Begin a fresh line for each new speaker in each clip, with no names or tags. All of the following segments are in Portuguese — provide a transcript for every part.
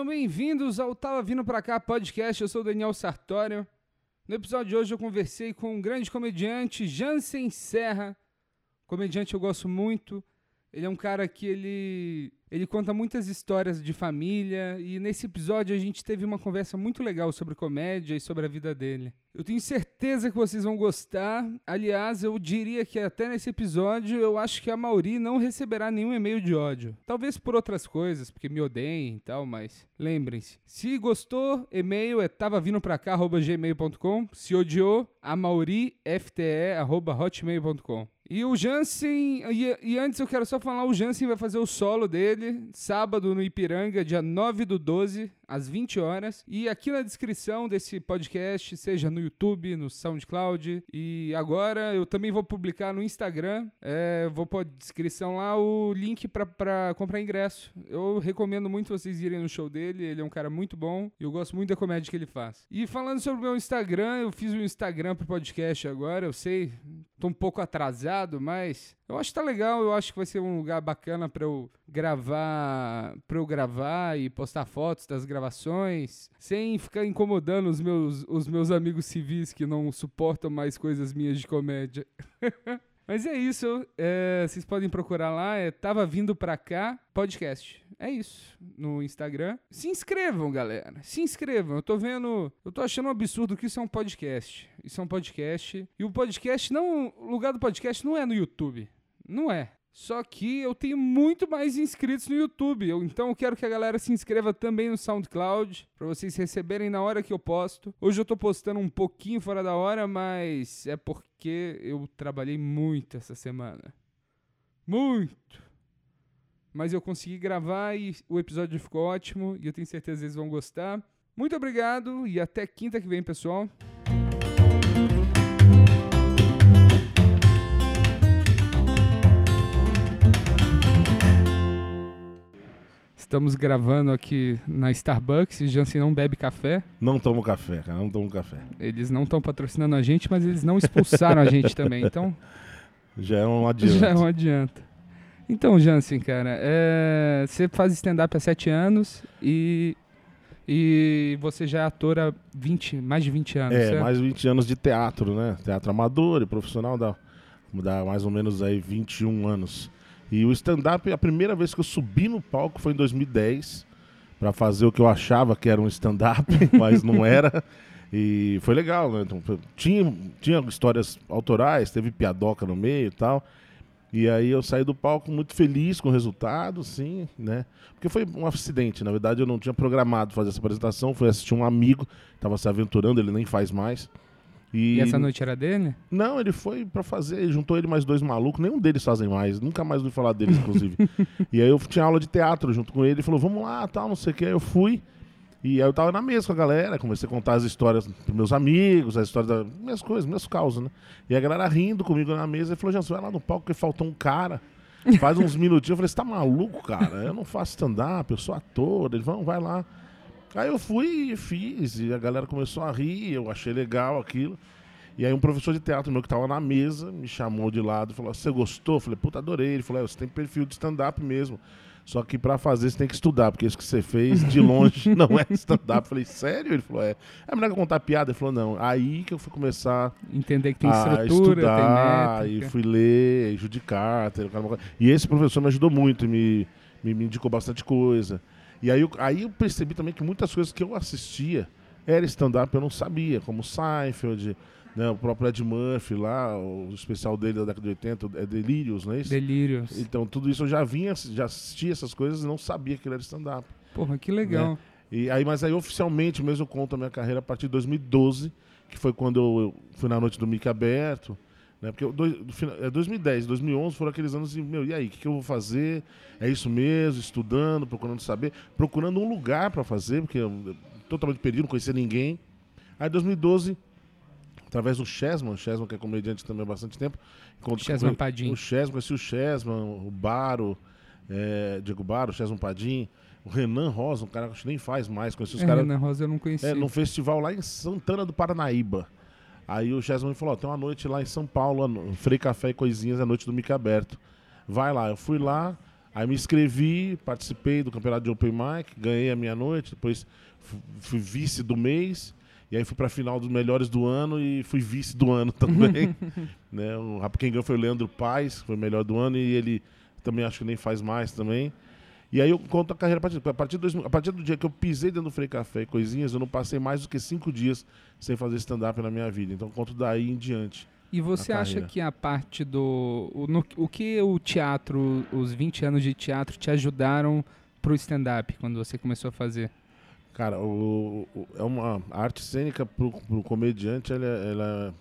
Sejam bem-vindos ao Tava Vindo Pra Cá podcast. Eu sou o Daniel Sartório. No episódio de hoje eu conversei com um grande comediante, Jansen Serra. Comediante eu gosto muito. Ele é um cara que ele ele conta muitas histórias de família e nesse episódio a gente teve uma conversa muito legal sobre comédia e sobre a vida dele. Eu tenho certeza que vocês vão gostar. Aliás, eu diria que até nesse episódio eu acho que a Mauri não receberá nenhum e-mail de ódio. Talvez por outras coisas, porque me odeiem e tal, mas lembrem-se. Se gostou, e-mail é tavavindopracá@gmail.com. Se odiou, amaurifte@hotmail.com. E o Jansen, e, e, antes eu quero só falar, o Jansen vai fazer o solo dele, sábado no Ipiranga, dia 9 do 12, às 20 horas. E aqui na descrição desse podcast, seja no YouTube, no SoundCloud. E agora eu também vou publicar no Instagram. É, vou pôr descrição lá o link para comprar ingresso. Eu recomendo muito vocês irem no show dele. Ele é um cara muito bom. E eu gosto muito da comédia que ele faz. E falando sobre o meu Instagram, eu fiz um Instagram pro podcast agora. Eu sei, tô um pouco atrasado, mas eu acho que tá legal, eu acho que vai ser um lugar bacana para eu gravar, para eu gravar e postar fotos das gravações, sem ficar incomodando os meus, os meus amigos civis que não suportam mais coisas minhas de comédia. Mas é isso, é, vocês podem procurar lá, é Tava Vindo Pra Cá Podcast. É isso, no Instagram. Se inscrevam, galera, se inscrevam. Eu tô vendo, eu tô achando um absurdo que isso é um podcast. Isso é um podcast. E o podcast não, o lugar do podcast não é no YouTube. Não é. Só que eu tenho muito mais inscritos no YouTube. Eu, então eu quero que a galera se inscreva também no SoundCloud para vocês receberem na hora que eu posto. Hoje eu tô postando um pouquinho fora da hora, mas é porque eu trabalhei muito essa semana. Muito. Mas eu consegui gravar e o episódio ficou ótimo e eu tenho certeza que eles vão gostar. Muito obrigado e até quinta que vem, pessoal. Estamos gravando aqui na Starbucks. Jansen não bebe café.
Não tomo café, cara. Não tomo café.
Eles não estão patrocinando a gente, mas eles não expulsaram a gente também. Então.
Já é um adianto.
Já é um adianto. Então, Jansen, cara, é... você faz stand-up há sete anos e. E você já é ator há 20, mais de 20 anos,
É,
certo?
mais de 20 anos de teatro, né? Teatro amador e profissional dá, dá mais ou menos aí 21 anos. E o stand-up, a primeira vez que eu subi no palco foi em 2010, para fazer o que eu achava que era um stand-up, mas não era. E foi legal, né? Então, tinha, tinha histórias autorais, teve piadoca no meio e tal. E aí eu saí do palco muito feliz com o resultado, sim, né? Porque foi um acidente, na verdade eu não tinha programado fazer essa apresentação, fui assistir um amigo, estava se aventurando, ele nem faz mais.
E... e, essa noite era dele?
Não, ele foi para fazer, juntou ele mais dois malucos, nenhum deles fazem mais, nunca mais ouvi falar deles, inclusive. e aí eu tinha aula de teatro junto com ele, ele falou, vamos lá, tal, não sei o que. Aí eu fui, e aí eu tava na mesa com a galera, comecei a contar as histórias pros meus amigos, as histórias das minhas coisas, minhas causas, né? E a galera rindo comigo na mesa, e falou, Jansen, vai lá no palco que faltou um cara. Faz uns minutinhos, eu falei, você tá maluco, cara? Eu não faço stand-up, eu sou ator. Ele falou, vai lá. Aí eu fui e fiz, e a galera começou a rir, eu achei legal aquilo. E aí um professor de teatro meu que estava na mesa me chamou de lado e falou: Você gostou? Eu falei, puta, adorei. Ele falou: é, Você tem perfil de stand-up mesmo. Só que para fazer você tem que estudar, porque isso que você fez de longe não é stand-up. Falei, sério? Ele falou, é. É melhor que eu contar piada? Ele falou, não. Aí que eu fui começar
entender que tem estrutura, estudar,
tem e fui ler, judicar. E esse professor me ajudou muito, me, me, me indicou bastante coisa. E aí eu, aí eu percebi também que muitas coisas que eu assistia era stand-up, eu não sabia, como Seinfeld, né, o próprio Ed Murphy lá, o especial dele da década de 80, é Delírios, não é isso?
Delírios.
Então tudo isso eu já vinha, já assistia essas coisas e não sabia que ele era stand-up.
Porra, que legal. Né?
E aí, mas aí oficialmente mesmo eu conto a minha carreira a partir de 2012, que foi quando eu fui na noite do Mickey aberto, né? Porque dois, é 2010, 2011 foram aqueles anos de, meu, e aí, o que, que, eu vou fazer? É isso mesmo, estudando, procurando saber, procurando um lugar para fazer, porque eu, totalmente perdido, não conhecia ninguém. Aí 2012, através do Chesman, o Chesman que é comediante também há bastante tempo.
Chesman Padim.
O Chesman, conheci o Chesman, o Baro, é, Diego Baro, o Chesman Padim. O Renan Rosa, um cara que nem faz mais, conheci os
é,
caras.
Renan Rosa eu não conheci.
É, num festival lá em Santana do Paranaíba. Aí o me falou: tem uma noite lá em São Paulo, Frei Café e Coisinhas, a noite do Mica Aberto. Vai lá. Eu fui lá, Aí me inscrevi, participei do campeonato de Open Mic, ganhei a minha noite, depois fui vice do mês, e aí fui pra final dos melhores do ano e fui vice do ano também. né? O, quem ganhou foi o Leandro Paes, foi o melhor do ano, e ele também acho que nem faz mais também. E aí eu conto a carreira a partir, a partir, do, a partir do dia que eu pisei dentro do Frei Café e coisinhas, eu não passei mais do que cinco dias sem fazer stand-up na minha vida. Então conto daí em diante.
E você acha que a parte do. O, no, o que o teatro, os 20 anos de teatro, te ajudaram pro stand-up quando você começou a fazer?
Cara, o, o, é uma a arte cênica pro, pro comediante, ela, ela,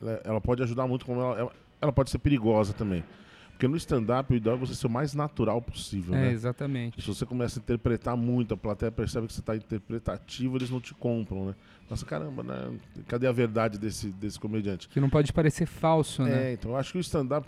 ela, ela, pode ajudar muito, como ela, ela pode ser perigosa também. Porque no stand-up o ideal é você ser o mais natural possível, é,
né? exatamente.
Se você começa a interpretar muito, a plateia percebe que você está interpretativo, eles não te compram, né? Nossa, caramba, né? Cadê a verdade desse, desse comediante?
Que não pode parecer falso, né?
É, então eu acho que o stand-up,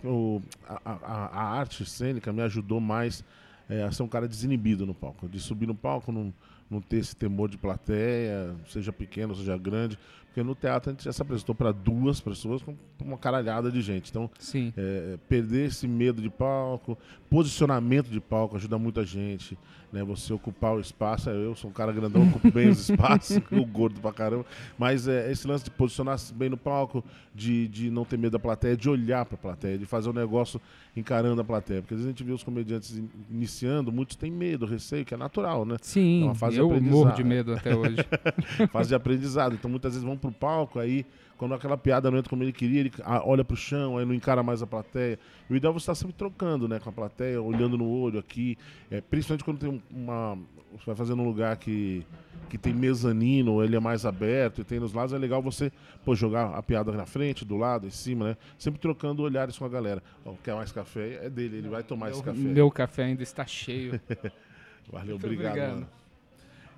a, a, a, arte cênica me ajudou mais é, a ser um cara desinibido no palco. De subir no palco, não, não ter esse temor de plateia, seja pequeno, seja grande. Porque no teatro a gente já se apresentou para duas pessoas com uma caralhada de gente. Então, é, perder esse medo de palco, posicionamento de palco ajuda muita gente. Né? Você ocupar o espaço. Eu sou um cara grandão, ocupo bem os espaços, o gordo pra caramba. Mas é, esse lance de posicionar bem no palco, de, de não ter medo da plateia, de olhar para a plateia, de fazer o um negócio encarando a plateia. Porque às vezes a gente vê os comediantes iniciando, muitos têm medo, receio, que é natural, né?
Sim, é uma fase eu morro de medo até hoje.
fase de aprendizado. Então muitas vezes vão pro palco, aí quando aquela piada não entra como ele queria, ele olha pro chão, aí não encara mais a plateia. E o ideal é você estar sempre trocando, né, com a plateia, olhando no olho aqui, é, principalmente quando tem uma você vai fazer num lugar que que tem mezanino, ele é mais aberto e tem nos lados, é legal você pô, jogar a piada na frente, do lado, em cima, né? Sempre trocando olhares com a galera. Oh, quer mais café? É dele, ele vai tomar
meu,
esse café.
Meu café ainda está cheio.
Valeu, obrigado.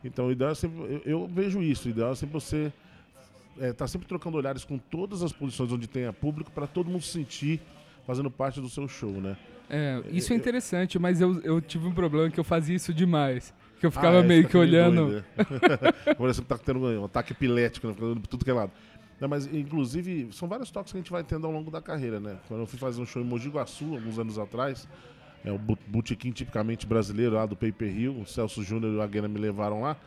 Então, o ideal é sempre, eu, eu vejo isso, o ideal é sempre você está é, tá sempre trocando olhares com todas as posições onde tenha público para todo mundo se sentir fazendo parte do seu show, né?
É, isso é interessante, mas eu, eu tive um problema que eu fazia isso demais. Que eu ficava ah, é, meio que olhando.
Parece que tá tendo um ataque epilético, né? Tudo que é lado. Não, mas, inclusive, são vários toques que a gente vai tendo ao longo da carreira, né? Quando eu fui fazer um show em Mogi Guaçu, alguns anos atrás, é o botequim tipicamente brasileiro lá do Paper Hill, o Celso Júnior e o Aguena me levaram lá.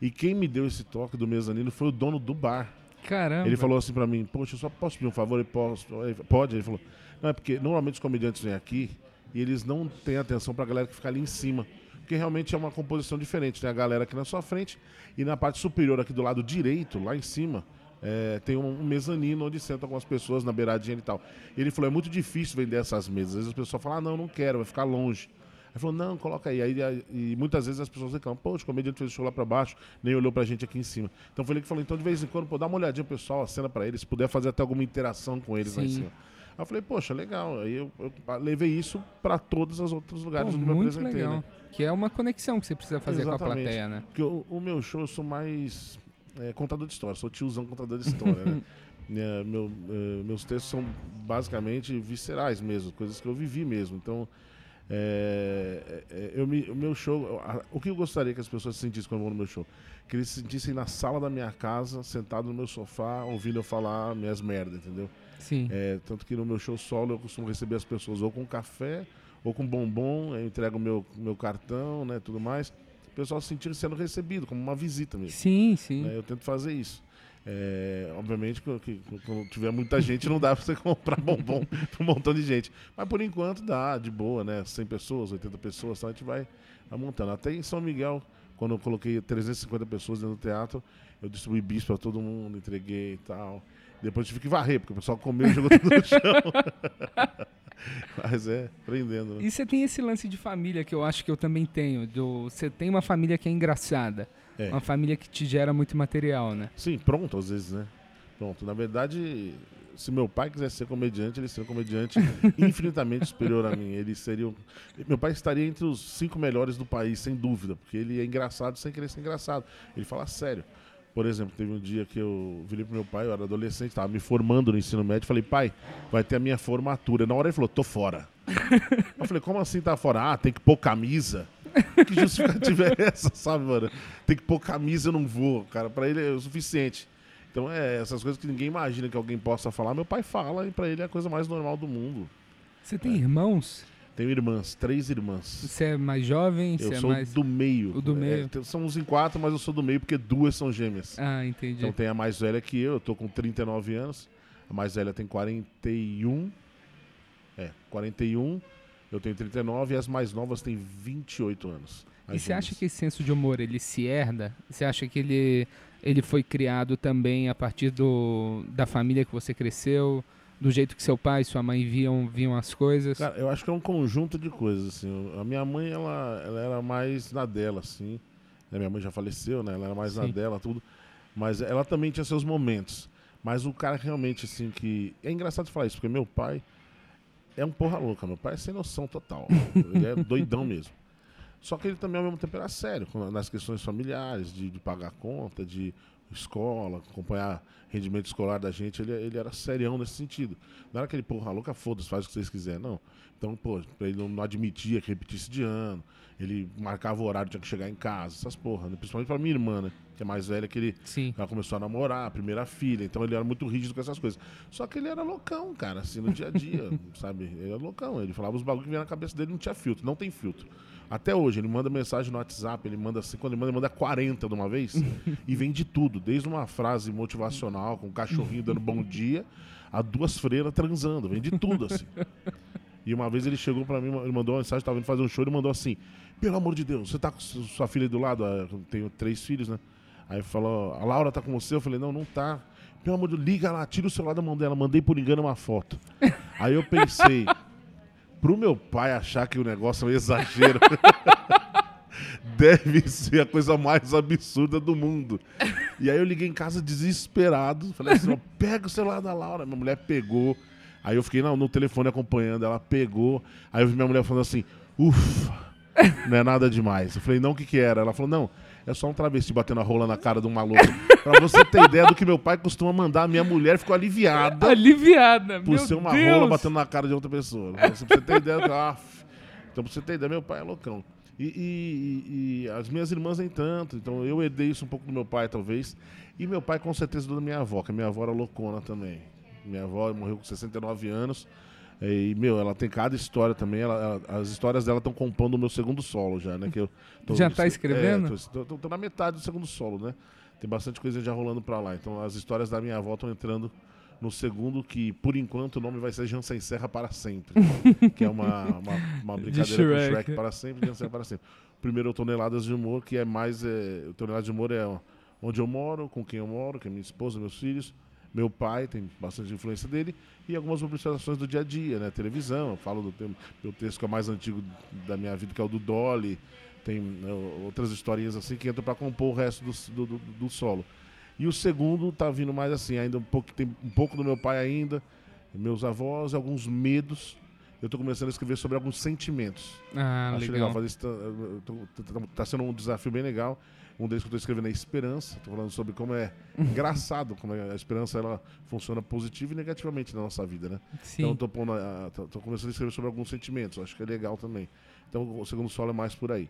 E quem me deu esse toque do mezanino foi o dono do bar.
Caramba.
Ele falou assim pra mim, poxa, eu só posso pedir um favor? Ele posso, pode? Ele falou, não, é porque normalmente os comediantes vêm aqui e eles não têm atenção pra galera que fica ali em cima. Porque realmente é uma composição diferente. Tem a galera aqui na sua frente e na parte superior aqui do lado direito, lá em cima, é, tem um, um, mezanino onde sentam algumas pessoas na beiradinha e tal. Ele falou, é muito difícil vender essas mesas. Às vezes as pessoas falam, ah, não, não quero, vai ficar longe. Ele falou, não, coloca aí. aí. E muitas vezes as pessoas reclamam, poxa, o comediante fez o show lá pra baixo, nem olhou pra gente aqui em cima. Então foi ele que falou, então de vez em quando, pô, dá uma olhadinha pessoal, a cena pra eles, se puder fazer até alguma interação com eles Sim. lá em cima. Aí eu falei, poxa, legal. Aí eu, eu levei isso para todos os outros lugares
Pô,
onde
eu me apresentei. Legal. Né? Que é uma conexão que você precisa fazer Exatamente. com a plateia, né?
Porque o, o meu show eu sou mais é, contador de história, sou tiozão contador de história, né? É, meu, é, meus textos são basicamente viscerais mesmo, coisas que eu vivi mesmo. Então, é, é, é, eu me, o meu show, o que eu gostaria que as pessoas sentissem quando vão no meu show? Que eles se sentissem na sala da minha casa, sentado no meu sofá, ouvindo eu falar minhas merdas, entendeu?
Sim.
É, tanto que no meu show solo eu costumo receber as pessoas ou com café ou com bombom, eu entrego meu meu cartão, né, tudo mais. O pessoal se sentir sendo recebido, como uma visita mesmo.
Sim, sim.
Né, eu tento fazer isso. É, obviamente, que, quando tiver muita gente, não dá pra você comprar bombom pra um montão de gente. Mas por enquanto dá, de boa, né? 100 pessoas, 80 pessoas, a gente vai, montando. Até em São Miguel, quando eu coloquei 350 pessoas dentro do teatro, eu distribuí bis pra todo mundo, entreguei e tal. Depois tive que varrer, porque o pessoal comeu e jogou tudo no chão. Mas é, aprendendo. Né?
E você tem esse lance de família que eu acho que eu também tenho. Do, você tem uma família que é engraçada. É. Uma família que te gera muito material, né?
Sim, pronto, às vezes, né? Pronto. Na verdade, se meu pai quisesse ser comediante, ele seria um comediante infinitamente superior a mim. Ele seria. Meu pai estaria entre os cinco melhores do país, sem dúvida, porque ele é engraçado sem querer ser engraçado. Ele fala sério. Por exemplo, teve um dia que eu virei pro meu pai, eu era adolescente, estava me formando no ensino médio, falei, pai, vai ter a minha formatura. Na hora ele falou, tô fora. eu falei, como assim tá fora? Ah, tem que pôr camisa. que justificativa é essa, sabe, mano? Tem que pôr camisa, eu não vou, cara. Pra ele é o suficiente. Então, é essas coisas que ninguém imagina que alguém possa falar. Meu pai fala e pra ele é a coisa mais normal do mundo.
Você tem é. irmãos?
Tenho irmãs, três irmãs.
Você é mais jovem?
Eu
Você
sou
é mais.
do meio.
o do
É,
meio.
tem- somos em quatro, mas eu sou do meio porque duas são gêmeas.
Ah, entendi.
Então tem a mais velha que eu, eu tô com 39 anos. A mais velha tem 41. É, 41. Eu tenho 39 e as mais novas têm 28 anos.
E você acha que esse senso de humor ele se herda? Você acha que ele, ele foi criado também a partir do, da família que você cresceu, do jeito que seu pai e sua mãe viam, viam as coisas?
Cara, eu acho que é um conjunto de coisas, assim. A minha mãe, ela, ela era mais na dela, assim. Né, Minha mãe já faleceu, né? Ela era mais na
Sim.
dela, tudo. Mas ela também tinha seus momentos. Mas o cara realmente, assim, que... É engraçado falar isso, porque meu pai é um porra louca. Meu pai é sem noção total. ele é doidão mesmo. Só que ele também, ao mesmo tempo, era sério nas questões familiares, de, de pagar conta, de escola, acompanhar rendimento escolar da gente. Ele, ele era serião nesse sentido. Não era aquele porra louca, foda-se, faz o que vocês quiserem, não. Então, pô, ele não, não admitia que repetisse de ano. Ele marcava o horário, tinha que chegar em casa, essas porra, né? Principalmente pra minha irmã, né? Que é mais velha que ele.
Sim.
Ela começou a namorar, a primeira filha, então ele era muito rígido com essas coisas. Só que ele era loucão, cara, assim, no dia a dia, sabe? Ele era loucão. Ele falava os bagulhos que vinha na cabeça dele, não tinha filtro, não tem filtro. Até hoje, ele manda mensagem no WhatsApp, ele manda assim, quando ele manda, ele manda 40 de uma vez, e vem de tudo, desde uma frase motivacional, com um cachorrinho dando bom dia, a duas freiras transando, vem de tudo, assim. E uma vez ele chegou pra mim, ele mandou uma mensagem, tava indo fazer um show, ele mandou assim: Pelo amor de Deus, você tá com su- sua filha aí do lado? Ah, Eu tenho três filhos, né? Aí falou: A Laura tá com você? Eu falei: Não, não tá. Pelo amor de Deus, liga lá, tira o celular da mão dela. Mandei por engano uma foto. Aí eu pensei: Pro meu pai achar que o negócio é um exagero. Deve ser a coisa mais absurda do mundo. E aí eu liguei em casa desesperado. Falei assim: ó, pega o celular da Laura. Minha mulher pegou. Aí eu fiquei no, no telefone acompanhando. Ela pegou. Aí eu vi minha mulher falando assim: ufa, não é nada demais. Eu falei: não, o que que era? Ela falou: não, é só um travesti batendo a rola na cara de um maluco. pra você ter ideia do que meu pai costuma mandar, minha mulher ficou aliviada
Aliviada,
por ser uma
Deus.
rola batendo na cara de outra pessoa. Pra você ter ideia, ah, então pra você ter ideia, meu pai é loucão. E, e- e- e as minhas irmãs nem tanto, então eu herdei isso um pouco do meu pai, talvez. E meu pai, com certeza, da minha avó, que a minha avó era loucona também. Minha avó morreu com 69 anos. E, meu, ela tem cada história também. ela- ela- as histórias dela estão compondo o meu segundo solo já, né? Que eu tô-
Já tá escrevendo?
É, tô- tô na metade do segundo solo, né? Tem bastante coisa já rolando pra lá. Então as histórias da minha avó estão entrando no segundo, que por enquanto o nome vai ser Jansen Serra para sempre. que é uma, uma, uma brincadeira com
Shrek.
Shrek para sempre, Jansen Serra para sempre. Primeiro é Toneladas de Humor, que é mais. É, o Toneladas de Humor é onde eu moro, com quem eu moro, que é minha esposa, meus filhos. Meu pai tem bastante influência dele e algumas observações do dia a dia, né? Televisão, eu falo do teu- meu texto que é o mais antigo da minha vida, que é o do Dolly. Tem né, outras historinhas assim que entram para compor o resto do, do, do- solo. E o segundo tá vindo mais assim, ainda um pouco, tem um pouco do meu pai ainda, meus avós, alguns medos. Eu tô começando a escrever sobre alguns sentimentos.
Ah,
Acho legal,
legal.
fazer isso. Tá- tá- tá sendo um desafio bem legal. Um deles que eu tô escrevendo é Esperança. Tô falando sobre como é engraçado, como é a esperança ela funciona positivo e negativamente na nossa vida, né?
Sim.
Então tô começando a escrever sobre alguns sentimentos. Acho que é legal também. Então o segundo solo é mais por aí.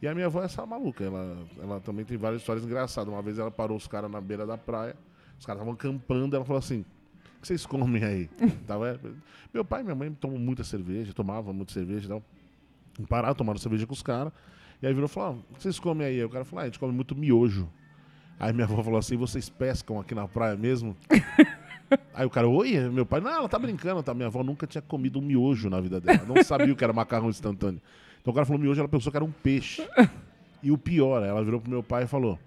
E a minha avó é essa maluca. Ela, ela também tem várias histórias engraçadas. Uma vez ela parou os caras na beira da praia. Os caras estavam acampando. Ela falou assim: O que vocês comem aí? É, meu pai e minha mãe tomam muita cerveja, tomavam muita cerveja e tal. Pararam, tomaram cerveja com os caras. E aí virou e falou: ah, O que vocês comem aí? O cara falou: ah, A gente come muito miojo. Aí minha avó falou assim: Vocês pescam aqui na praia mesmo? Aí o cara, oi, meu pai, não, ela tá brincando, tá? Minha avó nunca tinha comido um miojo na vida dela. Não sabia o que era macarrão instantâneo. Então o cara falou miojo, ela pensou que era um peixe. E o pior, ela virou pro meu pai e falou: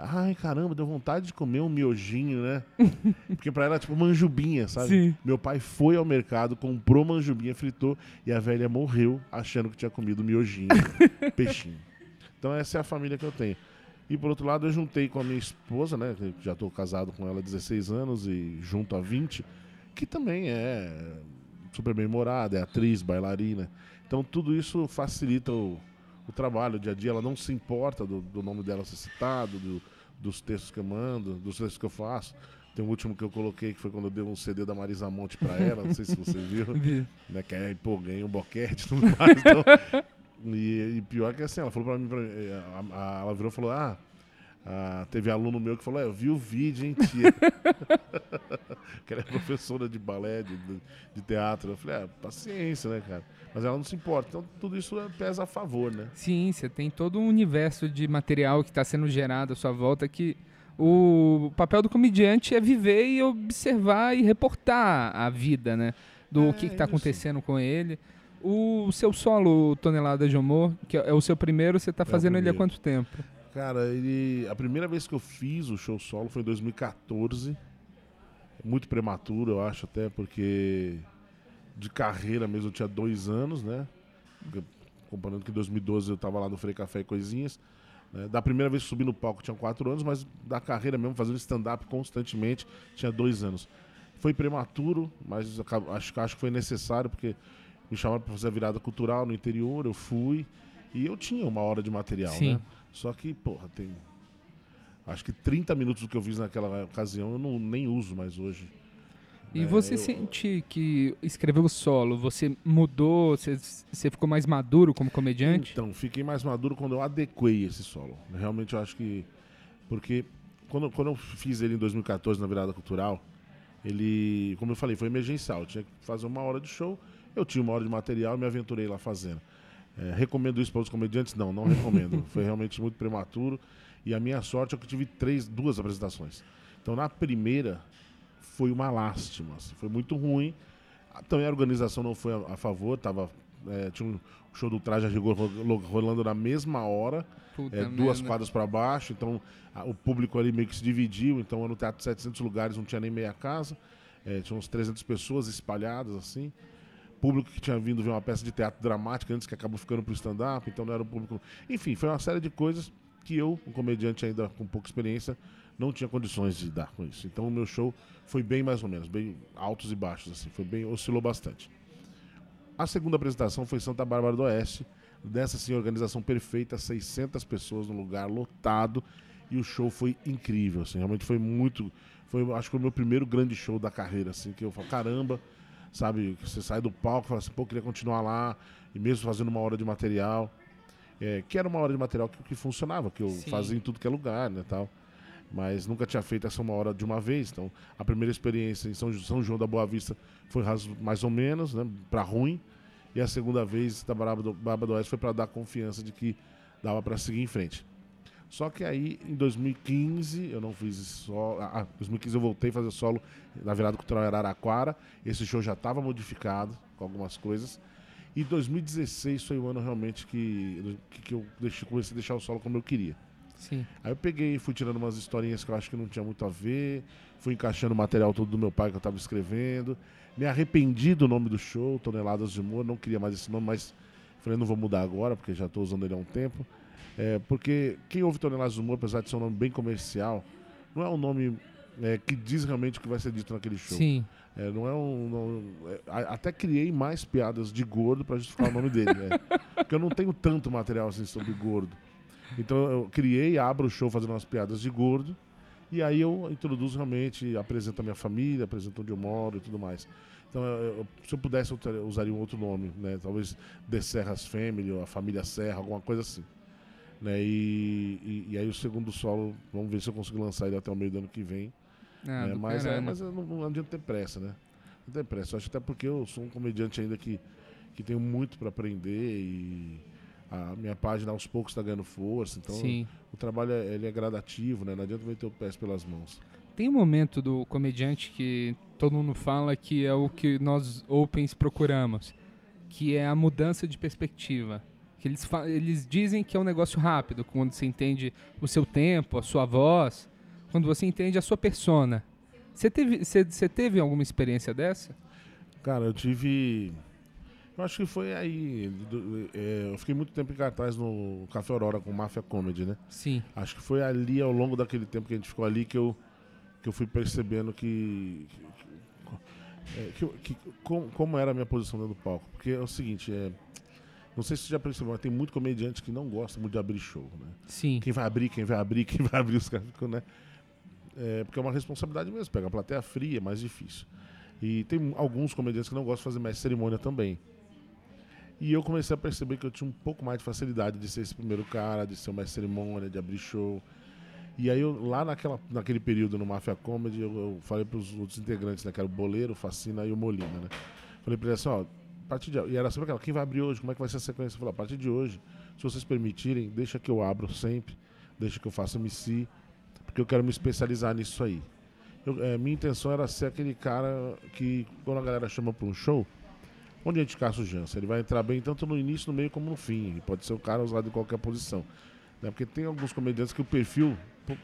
Ai, caramba, deu vontade de comer um miojinho, né? Porque pra ela tipo manjubinha, sabe?
Sim.
Meu pai foi ao mercado, comprou manjubinha, fritou e a velha morreu achando que tinha comido miojinho, peixinho. Então essa é a família que eu tenho. E por outro lado, eu juntei com a minha esposa, né? Já estou casado com ela há 16 anos e junto há 20, que também é super bem morada, é atriz, bailarina. Então tudo isso facilita o, o trabalho, o dia a dia. Ela não se importa do, do nome dela ser citado, do- dos textos que eu mando, dos textos que eu faço. Tem um último que eu coloquei, que foi quando eu dei um CD da Marisa Monte pra ela, não sei se você viu
Vi.
né? Que aí, pô, ganhei um boquete e tudo mais. Então, e, e pior que assim, ela falou pra mim, pra mim, eh, a- a- ela virou e falou, ah, Ah, teve aluno meu que falou: é, Eu vi o vídeo, hein, tia? que ela é professora de balé, de, de, teatro. Eu falei: é, paciência, né, cara? Mas ela não se importa. Então, tudo isso pesa a favor, né?
Sim, você tem todo um universo de material que está sendo gerado à sua volta que o papel do comediante é viver e observar e reportar a vida, né? Do
É,
que está acontecendo com ele. O seu solo, Tonelada de Humor, que é o seu primeiro, você está
É
fazendo ele há quanto tempo?
Cara, ele. A primeira vez que eu fiz o show solo foi em 2014. Muito prematuro, eu acho, até porque de carreira mesmo eu tinha dois anos, né? Comparando que em 2012 eu tava lá no Frei Café e Coisinhas. né? Da primeira vez que subi no palco eu tinha quatro anos, mas da carreira mesmo, fazendo stand-up constantemente, tinha dois anos. Foi prematuro, mas acho, acho que foi necessário, porque me chamaram para fazer a virada cultural no interior, eu fui. E eu tinha uma hora de material,
Sim.
né? Só que, porra, tem. Acho que 30 minutos do que eu fiz naquela ocasião eu não, nem uso mais hoje.
E
É,
você
eu-
sente que escreveu o solo, você mudou, você, você ficou mais maduro como comediante?
Então, fiquei mais maduro quando eu adequei esse solo. Realmente eu acho que. Porque quando, quando eu fiz ele em 2014 na virada cultural, ele, como eu falei, foi emergencial. Eu tinha que fazer uma hora de show, eu tinha uma hora de material e me aventurei lá fazendo. É, recomendo isso para os comediantes? Não, não recomendo. foi realmente muito prematuro. E a minha sorte é que eu tive três, duas apresentações. Então na primeira foi uma lástima, assim, foi muito ruim. Também a organização não foi a, a favor, tava, é, tinha um show do Traje a Rigor ro- rolando na mesma hora, é, duas quadras para baixo, então a- o público ali meio que se dividiu, então no teatro de 700 lugares, não tinha nem meia casa, é, tinha uns 300 pessoas espalhadas assim. Público que tinha vindo ver uma peça de teatro dramática antes que acabou ficando pro stand-up, então não era um público. Enfim, foi uma série de coisas que eu, um comediante ainda com pouca experiência, não tinha condições de dar com isso. Então o meu show foi bem mais ou menos, bem altos e baixos, assim, foi bem, oscilou bastante. A segunda apresentação foi Santa Bárbara do Oeste. Dessa sim, organização perfeita, 600 pessoas no lugar lotado e o show foi incrível, assim, realmente foi muito, foi, acho que foi o meu primeiro grande show da carreira, assim, que eu falo, caramba, sabe, você sai do palco e fala assim, pô, queria continuar lá e mesmo fazendo uma hora de material, é, que era uma hora de material que, que funcionava, que eu
Sim.
fazia em tudo que é lugar, né, tal. Mas nunca tinha feito essa uma hora de uma vez, então a primeira experiência em São, São João da Boa Vista foi mais ou menos, né, para ruim. E a segunda vez da Baraba do, Baraba do Oeste foi para dar confiança de que dava para seguir em frente. Só que aí, em 2015, eu não fiz só. Ah, em 2015 eu voltei a fazer solo na virada cultural Araraquara. Esse show já estava modificado com algumas coisas. E 2016 foi o ano realmente que, que, eu deixei, comecei a deixar o solo como eu queria.
Sim.
Aí eu peguei e fui tirando umas historinhas que eu acho que não tinha muito a ver, fui encaixando o material todo do meu pai que eu estava escrevendo. Me arrependi do nome do show, Toneladas de Humor, não queria mais esse nome, mas falei, não vou mudar agora, porque já estou usando ele há um tempo. É, porque quem ouve Toneladas de Humor, apesar de ser um nome bem comercial, não é um nome é, que diz realmente o que vai ser dito naquele show.
Sim.
É, não é um. não- é, até criei mais piadas de gordo para justificar o nome dele, né? Porque eu não tenho tanto material assim sobre gordo. Então eu criei, abro o show fazendo umas piadas de gordo. E aí eu introduzo realmente, apresento a minha família, apresento onde eu moro e tudo mais. Então, eu- eu- se eu pudesse, eu usaria um outro nome, né? Talvez The Serras Family ou a Família Serra, alguma coisa assim. Né? E, e, e aí o segundo solo, vamos ver se eu consigo lançar ele até o meio do ano que vem.
Ah,
É,
do
mas é, mas não, não adianta ter pressa, né? Não tem pressa. Eu acho até porque eu sou um comediante ainda que, que tenho muito para aprender e a minha página aos poucos está ganhando força. Então
Sim.
o trabalho é, ele é gradativo, né? Não adianta meter o pés pelas mãos.
Tem um momento do comediante que todo mundo fala que é o que nós opens procuramos, que é a mudança de perspectiva. Que eles, eles dizem que é um negócio rápido, quando você entende o seu tempo, a sua voz, quando você entende a sua persona. Você teve, você, você teve alguma experiência dessa?
Cara, eu tive. Eu acho que foi aí. do- é, eu fiquei muito tempo em cartaz no Café Aurora com Máfia Comedy, né?
Sim.
Acho que foi ali, ao longo daquele tempo que a gente ficou ali, que eu, que eu fui percebendo que. que, é, que que- como, como era a minha posição dentro do palco. Porque é o seguinte, é, não sei se você já percebeu, mas tem muito comediante que não gosta muito de abrir show, né?
Sim.
Quem vai abrir, quem vai abrir, quem vai abrir, os caras ficam, né? É, porque é uma responsabilidade mesmo, pega a plateia fria, é mais difícil. E tem alguns comediantes que não gostam de fazer mais cerimônia também. E eu comecei a perceber que eu tinha um pouco mais de facilidade de ser esse primeiro cara, de ser mais cerimônia, de abrir show. E aí, eu, lá naquela, naquele período no Mafia Comedy, eu, eu falei para os outros integrantes, né? Que era o Boleiro, o Facina e o Molina, né? Falei para eles assim, ó, partir de, e era sempre aquela, quem vai abrir hoje? Como é que vai ser a sequência? Eu falei, a partir de hoje, se vocês permitirem, deixa que eu abro sempre, deixa que eu faça MC, porque eu quero me especializar nisso aí. Eu, é, minha intenção era ser aquele cara que, quando a galera chama para um show, onde a gente caça o Jansen? Ele vai entrar bem tanto no início, no meio, como no fim. Ele pode ser o cara usado em qualquer posição. Né? Porque tem alguns comediantes que o perfil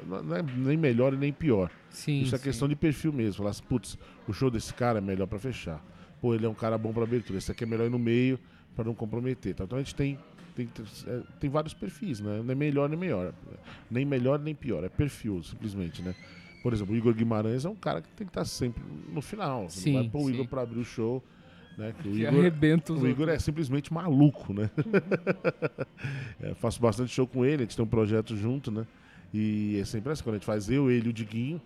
não é nem melhor e nem pior.
Sim,
Isso é
sim.
questão de perfil mesmo. Falar assim, putz, o show desse cara é melhor para fechar. Pô, ele é um cara bom para abertura. Esse aqui é melhor ir no meio para não comprometer. tá? Então a gente tem tem, é, tem vários perfis, né? É melhor nem melhor. Nem melhor nem pior. É perfil, simplesmente, né? Por exemplo, o Igor Guimarães é um cara que tem que estar sempre no final. Você
Sim,
não vai pôr o. Igor para abrir o show. Né? Que o
Que
Igor,
arrebenta os
o Igor é simplesmente maluco, né? É, faço bastante show com ele, a gente tem um projeto junto, né? E é sempre assim, quando a gente faz eu, ele e o Diguinho,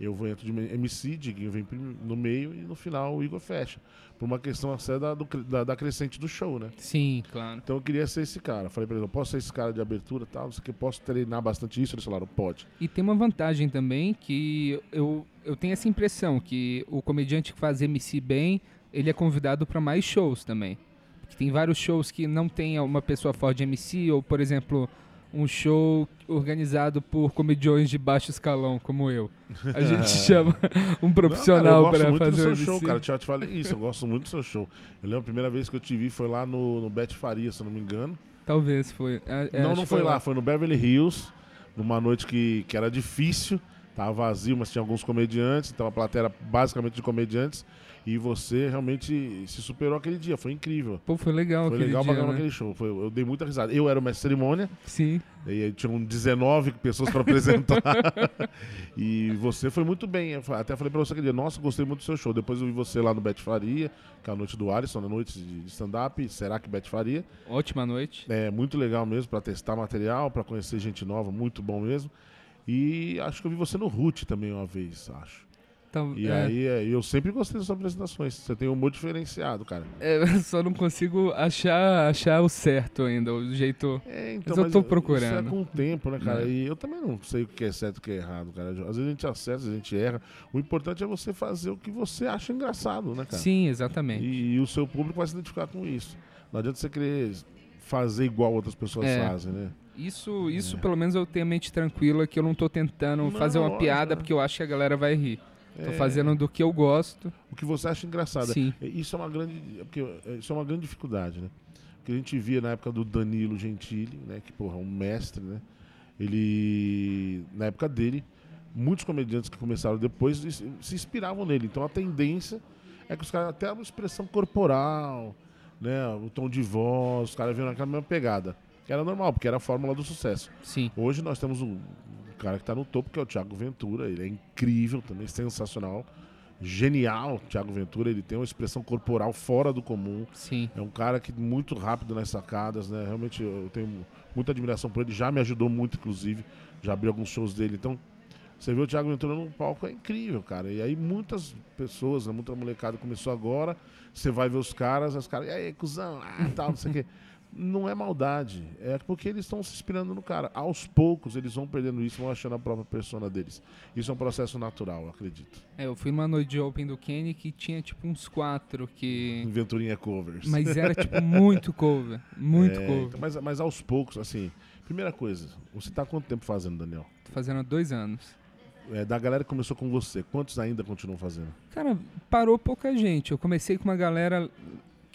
eu vou entro de MC, Diguinho vem no meio e no final o Igor fecha. Por uma questão até da, do da, da crescente do show, né?
Sim, claro.
Então eu queria ser esse cara. Falei pra ele, eu posso ser esse cara de abertura e tal, não sei o que, posso treinar bastante isso? Eles falaram, pode.
E tem uma vantagem também que eu, eu tenho essa impressão que o comediante que faz MC bem, ele é convidado para mais shows também. Porque tem vários shows que não tem uma pessoa forte de MC, ou por exemplo, um show organizado por comediões de baixo escalão, como eu. A gente chama um profissional para
muito
fazer o
do seu show, cara. Eu te falei isso, eu gosto muito do seu show. Eu lembro a primeira vez que eu te vi foi lá no, no Bet Faria, se não me engano.
Talvez foi. É, é,
não, não
que
foi lá, foi no Beverly Hills, numa noite que, que era difícil, tava vazio, mas tinha alguns comediantes, então a plateia era basicamente de comediantes, e você realmente se superou aquele dia, foi incrível.
Pô, foi legal
Foi
aquele
legal pra
dia,
caramba
né?
aquele show. Foi- eu dei muita risada. Eu era o mestre cerimônia,
Sim.
e aí tinham 19 pessoas para apresentar. e você foi muito bem. Eu até falei pra você aquele dia, nossa, gostei muito do seu show. Depois eu vi você lá no Bet Faria, que é a noite do Alisson, na noite de de stand-up. Será que Bet Faria?
Ótima noite.
É muito legal mesmo para testar material, para conhecer gente nova, muito bom mesmo. E acho que eu vi você no Root também uma vez, acho.
Então,
E
é,
aí é, eu sempre gostei das apresentações. Você tem um humor diferenciado, cara.
é, só não consigo achar, achar o certo ainda, o jeito.
É, então,
Mas eu tô
Isso
procurando.
é com o tempo, né, cara?
É.
E eu também não sei o que é certo e o que é errado, cara. Às vezes a gente acerta, às vezes a gente erra. O importante é você fazer o que você acha engraçado, né, cara?
Sim, exatamente.
E, e o seu público vai se identificar com isso. Não adianta você querer fazer igual outras pessoas
É.
fazem, né?
Isso, isso pelo menos eu tenho a mente tranquila que eu não tô tentando
Não,
fazer uma
lógico,
piada
né?
porque eu acho que a galera vai rir. Tô
É,
fazendo do que eu gosto.
o que você acha engraçado.
Sim.
E Isso é uma grande, é porque, é, isso é uma grande dificuldade, né? Que a gente via na época do Danilo Gentili, né? Que porra, um mestre, né? Ele, na época dele, muitos comediantes que começaram depois se inspiravam nele. Então a tendência é que os caras até a expressão corporal, né? O tom de voz, os caras viram naquela mesma pegada. Que era normal, porque era a fórmula do sucesso.
Sim.
Hoje nós temos um cara que está no topo, que é o Thiago Ventura. Ele é incrível também, sensacional. Genial, Thiago Ventura. Ele tem uma expressão corporal fora do comum.
Sim.
É um cara que muito rápido nas sacadas, né? Realmente eu tenho muita admiração por ele. Já me ajudou muito, inclusive. Já abri alguns shows dele. Então, você vê o Thiago Ventura no palco, é incrível, cara. E aí muitas pessoas, né, muita molecada começou agora. Você vai ver os caras, os caras, e aí, cuzão, ah, tal, não sei o quê. Não é maldade, é porque eles estão se inspirando no cara. Aos poucos eles vão perdendo isso, vão achando a própria persona deles. Isso é um processo natural, eu acredito.
É, eu fui numa noite de Open do Kenny que tinha tipo uns quatro que.
Venturinha covers.
Mas era tipo muito cover. Muito
É,
cover.
então, mas, mas aos poucos, assim. Primeira coisa, você tá há quanto tempo fazendo, Daniel?
Tô fazendo há dois anos.
É, da galera que começou com você, quantos ainda continuam fazendo?
Cara, parou pouca gente. Eu comecei com uma galera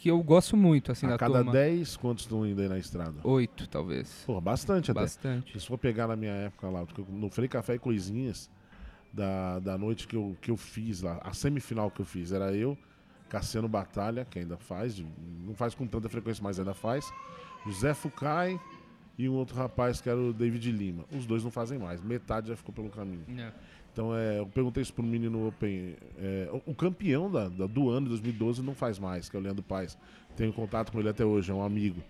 que eu gosto muito, assim,
a
da
cada
turma.
10, quantos estão indo aí na estrada?
Oito, talvez.
Porra, bastante até.
Bastante.
Se for pegar na minha época lá, no Frei Café e Coisinhas, da, da noite que eu, que eu fiz lá, a semifinal que eu fiz, era eu, Cassiano Batalha, que ainda faz, não faz com tanta frequência, mas ainda faz, José Fucai e um outro rapaz que era o David Lima. Os dois não fazem mais, metade já ficou pelo caminho.
É.
Então é, eu perguntei isso pro menino Open. é, o, o campeão da, da- do ano de 2012 não faz mais, que é o Leandro Paes. Tenho contato com ele até hoje, é um amigo.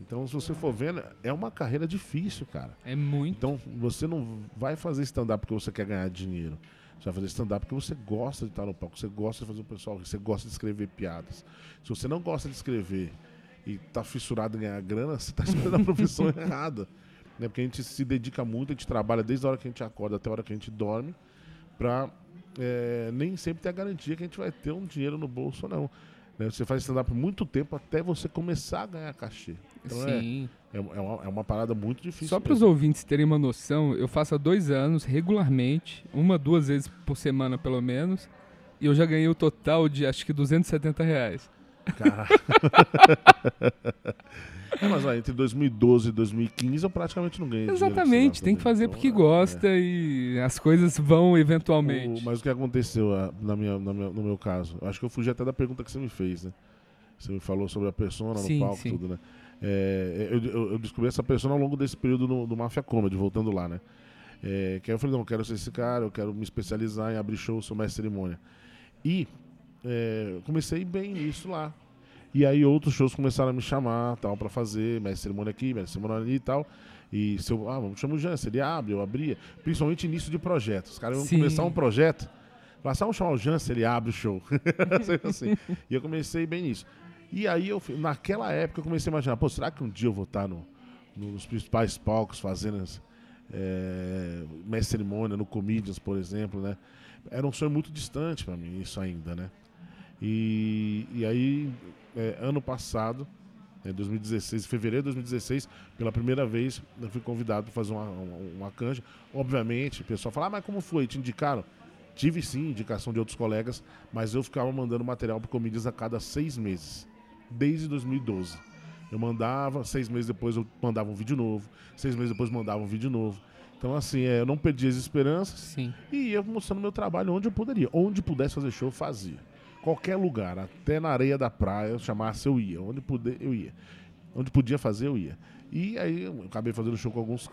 Então, se você for vendo, é uma carreira difícil, cara.
É muito.
Então, você não vai fazer stand-up porque você quer ganhar dinheiro. Você vai fazer stand-up porque você gosta de estar no palco, você gosta de fazer o pessoal você gosta de escrever piadas. Se você não gosta de escrever e tá fissurado em ganhar grana, você tá escolhendo a profissão errada. Né? Porque a gente se dedica muito, a gente trabalha desde a hora que a gente acorda até a hora que a gente dorme, pra é, nem sempre ter a garantia que a gente vai ter um dinheiro no bolso, não. Né? Você faz stand-up por muito tempo até você começar a ganhar cachê. Então é,
Sim.
é, é uma, é uma parada muito difícil.
Só para os ouvintes terem uma noção, eu faço há dois anos, regularmente, uma, duas vezes por semana pelo menos, e eu já ganhei o total de acho que 270 reais.
Cara. é, mas ó, entre 2012 e 2015 eu praticamente não ganhei
Exatamente, tem que fazer
Então,
porque
é,
gosta e as coisas vão
é.
eventualmente.
O- mas o que aconteceu ah, na minha, na minha- no meu caso? Acho que eu fugi até da pergunta que você me fez, né? Você me falou sobre a persona no
Sim,
palco e tudo, né? É, eu, eu- eu descobri essa persona ao longo desse período no, do Mafia Comedy, voltando lá, né? É, que aí eu falei, não, eu quero ser esse cara, eu quero me especializar em abrir show, sou mestre cerimônia. E é, comecei bem nisso lá. E aí outros shows começaram a me chamar, tal, pra fazer, mestre de cerimônia aqui, mestre de cerimônia ali e tal. E se eu, ah, vamos chamar o Jansen, ele abre, eu abria. Principalmente início de projetos. Os caras
Sim.
começar um projeto, falaram assim, ah, vamos chamar o Jansen, ele abre o show. Assim. E eu comecei bem nisso. E aí, eu, naquela época, eu comecei a imaginar, pô, será que um dia eu vou estar no- nos principais palcos fazendo é, mestre de cerimônia, no Comedians, por exemplo, né? Era um sonho muito distante pra mim, isso ainda, né? E, e aí, é, ano passado, em 2016, em fevereiro de 2016, pela primeira vez, eu fui convidado para fazer uma, uma, uma canja. Obviamente, o pessoal fala, ah, mas como foi? Te indicaram? Tive sim indicação de outros colegas, mas eu ficava mandando material para Comedians a cada seis meses, desde 2012. Eu mandava, seis meses depois eu mandava um vídeo novo, seis meses depois mandava um vídeo novo. Então, assim, é, eu não perdi as esperanças
Sim.
e ia mostrando meu trabalho onde eu poderia. Onde pudesse fazer show, eu fazia. Qualquer lugar, até na areia da praia, eu chamasse, eu ia. Onde puder, eu ia. Onde podia fazer, eu ia. E aí eu acabei fazendo show com alguns.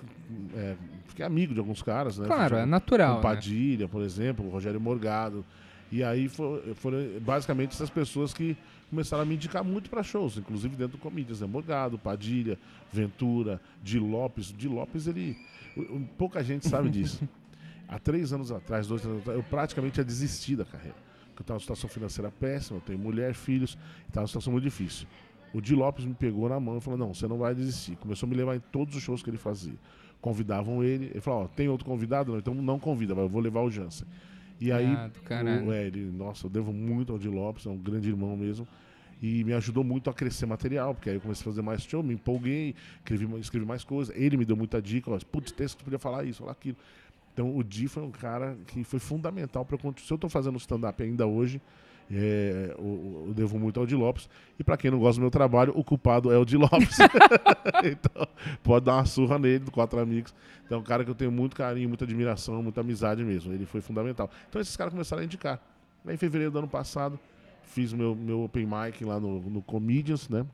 é, fiquei amigo de alguns caras, né?
Claro, é natural.
com
né?
Padilha, por exemplo, o Rogério Morgado. E aí fo- foram basicamente essas pessoas que começaram a me indicar muito para shows, inclusive dentro do Comedians, né? Morgado, Padilha, Ventura, Di Lopes. Di Lopes, ele. o- o- Pouca gente sabe disso. Há três anos atrás, dois anos atrás, eu praticamente tinha desistido da carreira. Porque eu estava numa situação financeira péssima, eu tenho mulher, filhos, estava numa situação muito difícil. O Di Lopes me pegou na mão e falou: Não, você não vai desistir. Começou a me levar em todos os shows que ele fazia. Convidavam ele, ele falou: Ó, tem outro convidado? Não, então não convida, mas eu vou levar o Jansen. E aí,
Ah,
o, é, ele, nossa, eu devo muito ao Di Lopes, é um grande irmão mesmo. E me ajudou muito a crescer material, porque aí eu comecei a fazer mais show, me empolguei, escrevi, escrevi mais coisas. Ele me deu muita dica, ó, putz, texto, tu podia falar isso, falar aquilo. Então o Di foi um cara que foi fundamental para Se eu estou fazendo stand-up ainda hoje, é, o- o- eu devo muito ao Di Lopes. E para quem não gosta do meu trabalho, o culpado é o Di Lopes. então, pode dar uma surra nele, do Quatro Amigos. Então, é um cara que eu tenho muito carinho, muita admiração, muita amizade mesmo. Ele foi fundamental. Então, esses caras começaram a indicar. Aí, em fevereiro do ano passado, fiz o meu, meu open mic lá no, no Comedians, né?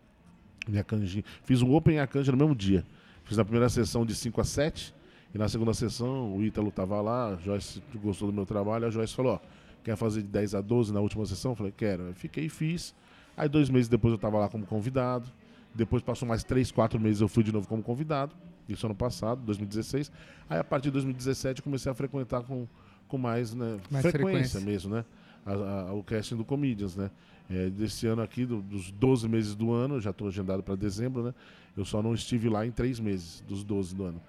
Minha canjinha. Fiz um open e a canja no mesmo dia. Fiz na primeira sessão de 5 a 7. E na segunda sessão, o Ítalo tava lá, a Joyce gostou do meu trabalho, a Joyce falou, ó, quer fazer de 10 a 12 na última sessão? Eu falei, quero. Eu fiquei e fiz. Aí dois meses depois eu tava lá como convidado. Depois passou mais três, quatro meses eu fui de novo como convidado. Isso ano passado, 2016. Aí a partir de 2017 eu comecei a frequentar com, com mais, né,
Mais
frequência,
frequência.
mesmo, né? A- a- o casting do Comedians, né? É, desse ano aqui, do- dos 12 meses do ano, já estou agendado para dezembro, né? Eu só não estive lá em três meses, dos 12 do ano.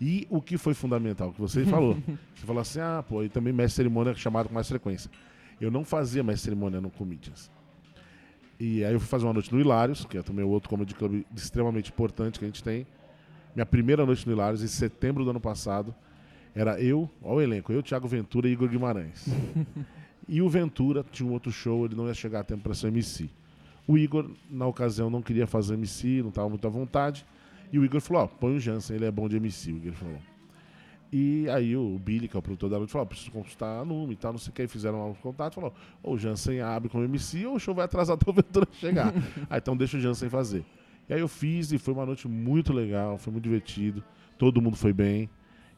E o que foi fundamental, que você falou. você falou assim, ah, pô, e também mestre cerimônia é chamado com mais frequência. Eu não fazia mestre cerimônia no Comedians. E aí eu fui fazer uma noite no Hilários, que é também outro comedy club extremamente importante que a gente tem. Minha primeira noite no Hilários, em setembro do ano passado, era eu, olha o elenco, eu, Thiago Ventura e Igor Guimarães. e o Ventura tinha um outro show, ele não ia chegar a tempo para ser MC. O Igor, na ocasião, não queria fazer MC, não estava muito à vontade. E o Igor falou, ó, põe o Jansen, ele é bom de MC, o Igor falou. E aí o Billy, que é o produtor da noite, falou, ó, preciso consultar a Numa e tal, não sei o que. Fizeram um contato, falou, ou o Jansen abre como MC ou o show vai atrasar o Ventura chegar. aí então deixa o Jansen fazer. E aí eu fiz e foi uma noite muito legal, foi muito divertido, todo mundo foi bem.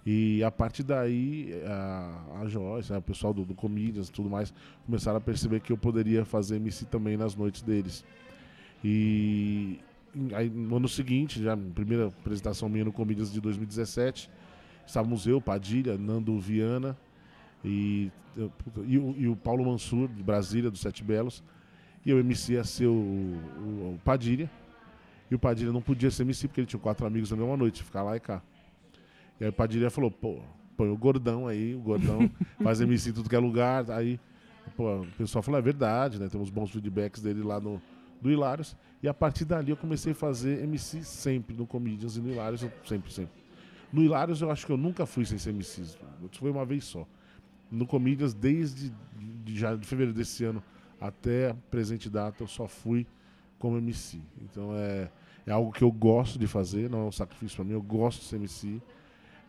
E a partir daí, a, a Joyce, né, o pessoal do, do Comedians e tudo mais, começaram a perceber que eu poderia fazer MC também nas noites deles. E aí, no ano seguinte, já primeira apresentação minha no Comedians de 2017, estávamos eu, Padilha, Nando Viana e, e, o, e o Paulo Mansur, de Brasília, dos Sete Belos. E eu MC ia ser o, o- o Padilha. E o Padilha não podia ser MC porque ele tinha quatro amigos na mesma noite, ficar lá e cá. E aí o Padilha falou, pô, põe o gordão aí, o gordão faz MC em tudo que é lugar. Aí, pô, o pessoal falou, é verdade, né? Temos bons feedbacks dele lá no do Hilários. E a partir dali eu comecei a fazer MC sempre no Comedians e no Hilários, eu, sempre, sempre. No Hilários eu acho que eu nunca fui sem ser MC. Foi uma vez só. No Comedians, desde de, já de fevereiro desse ano até presente data, eu só fui como MC. Então é, é algo que eu gosto de fazer, não é um sacrifício para mim, eu gosto de ser MC.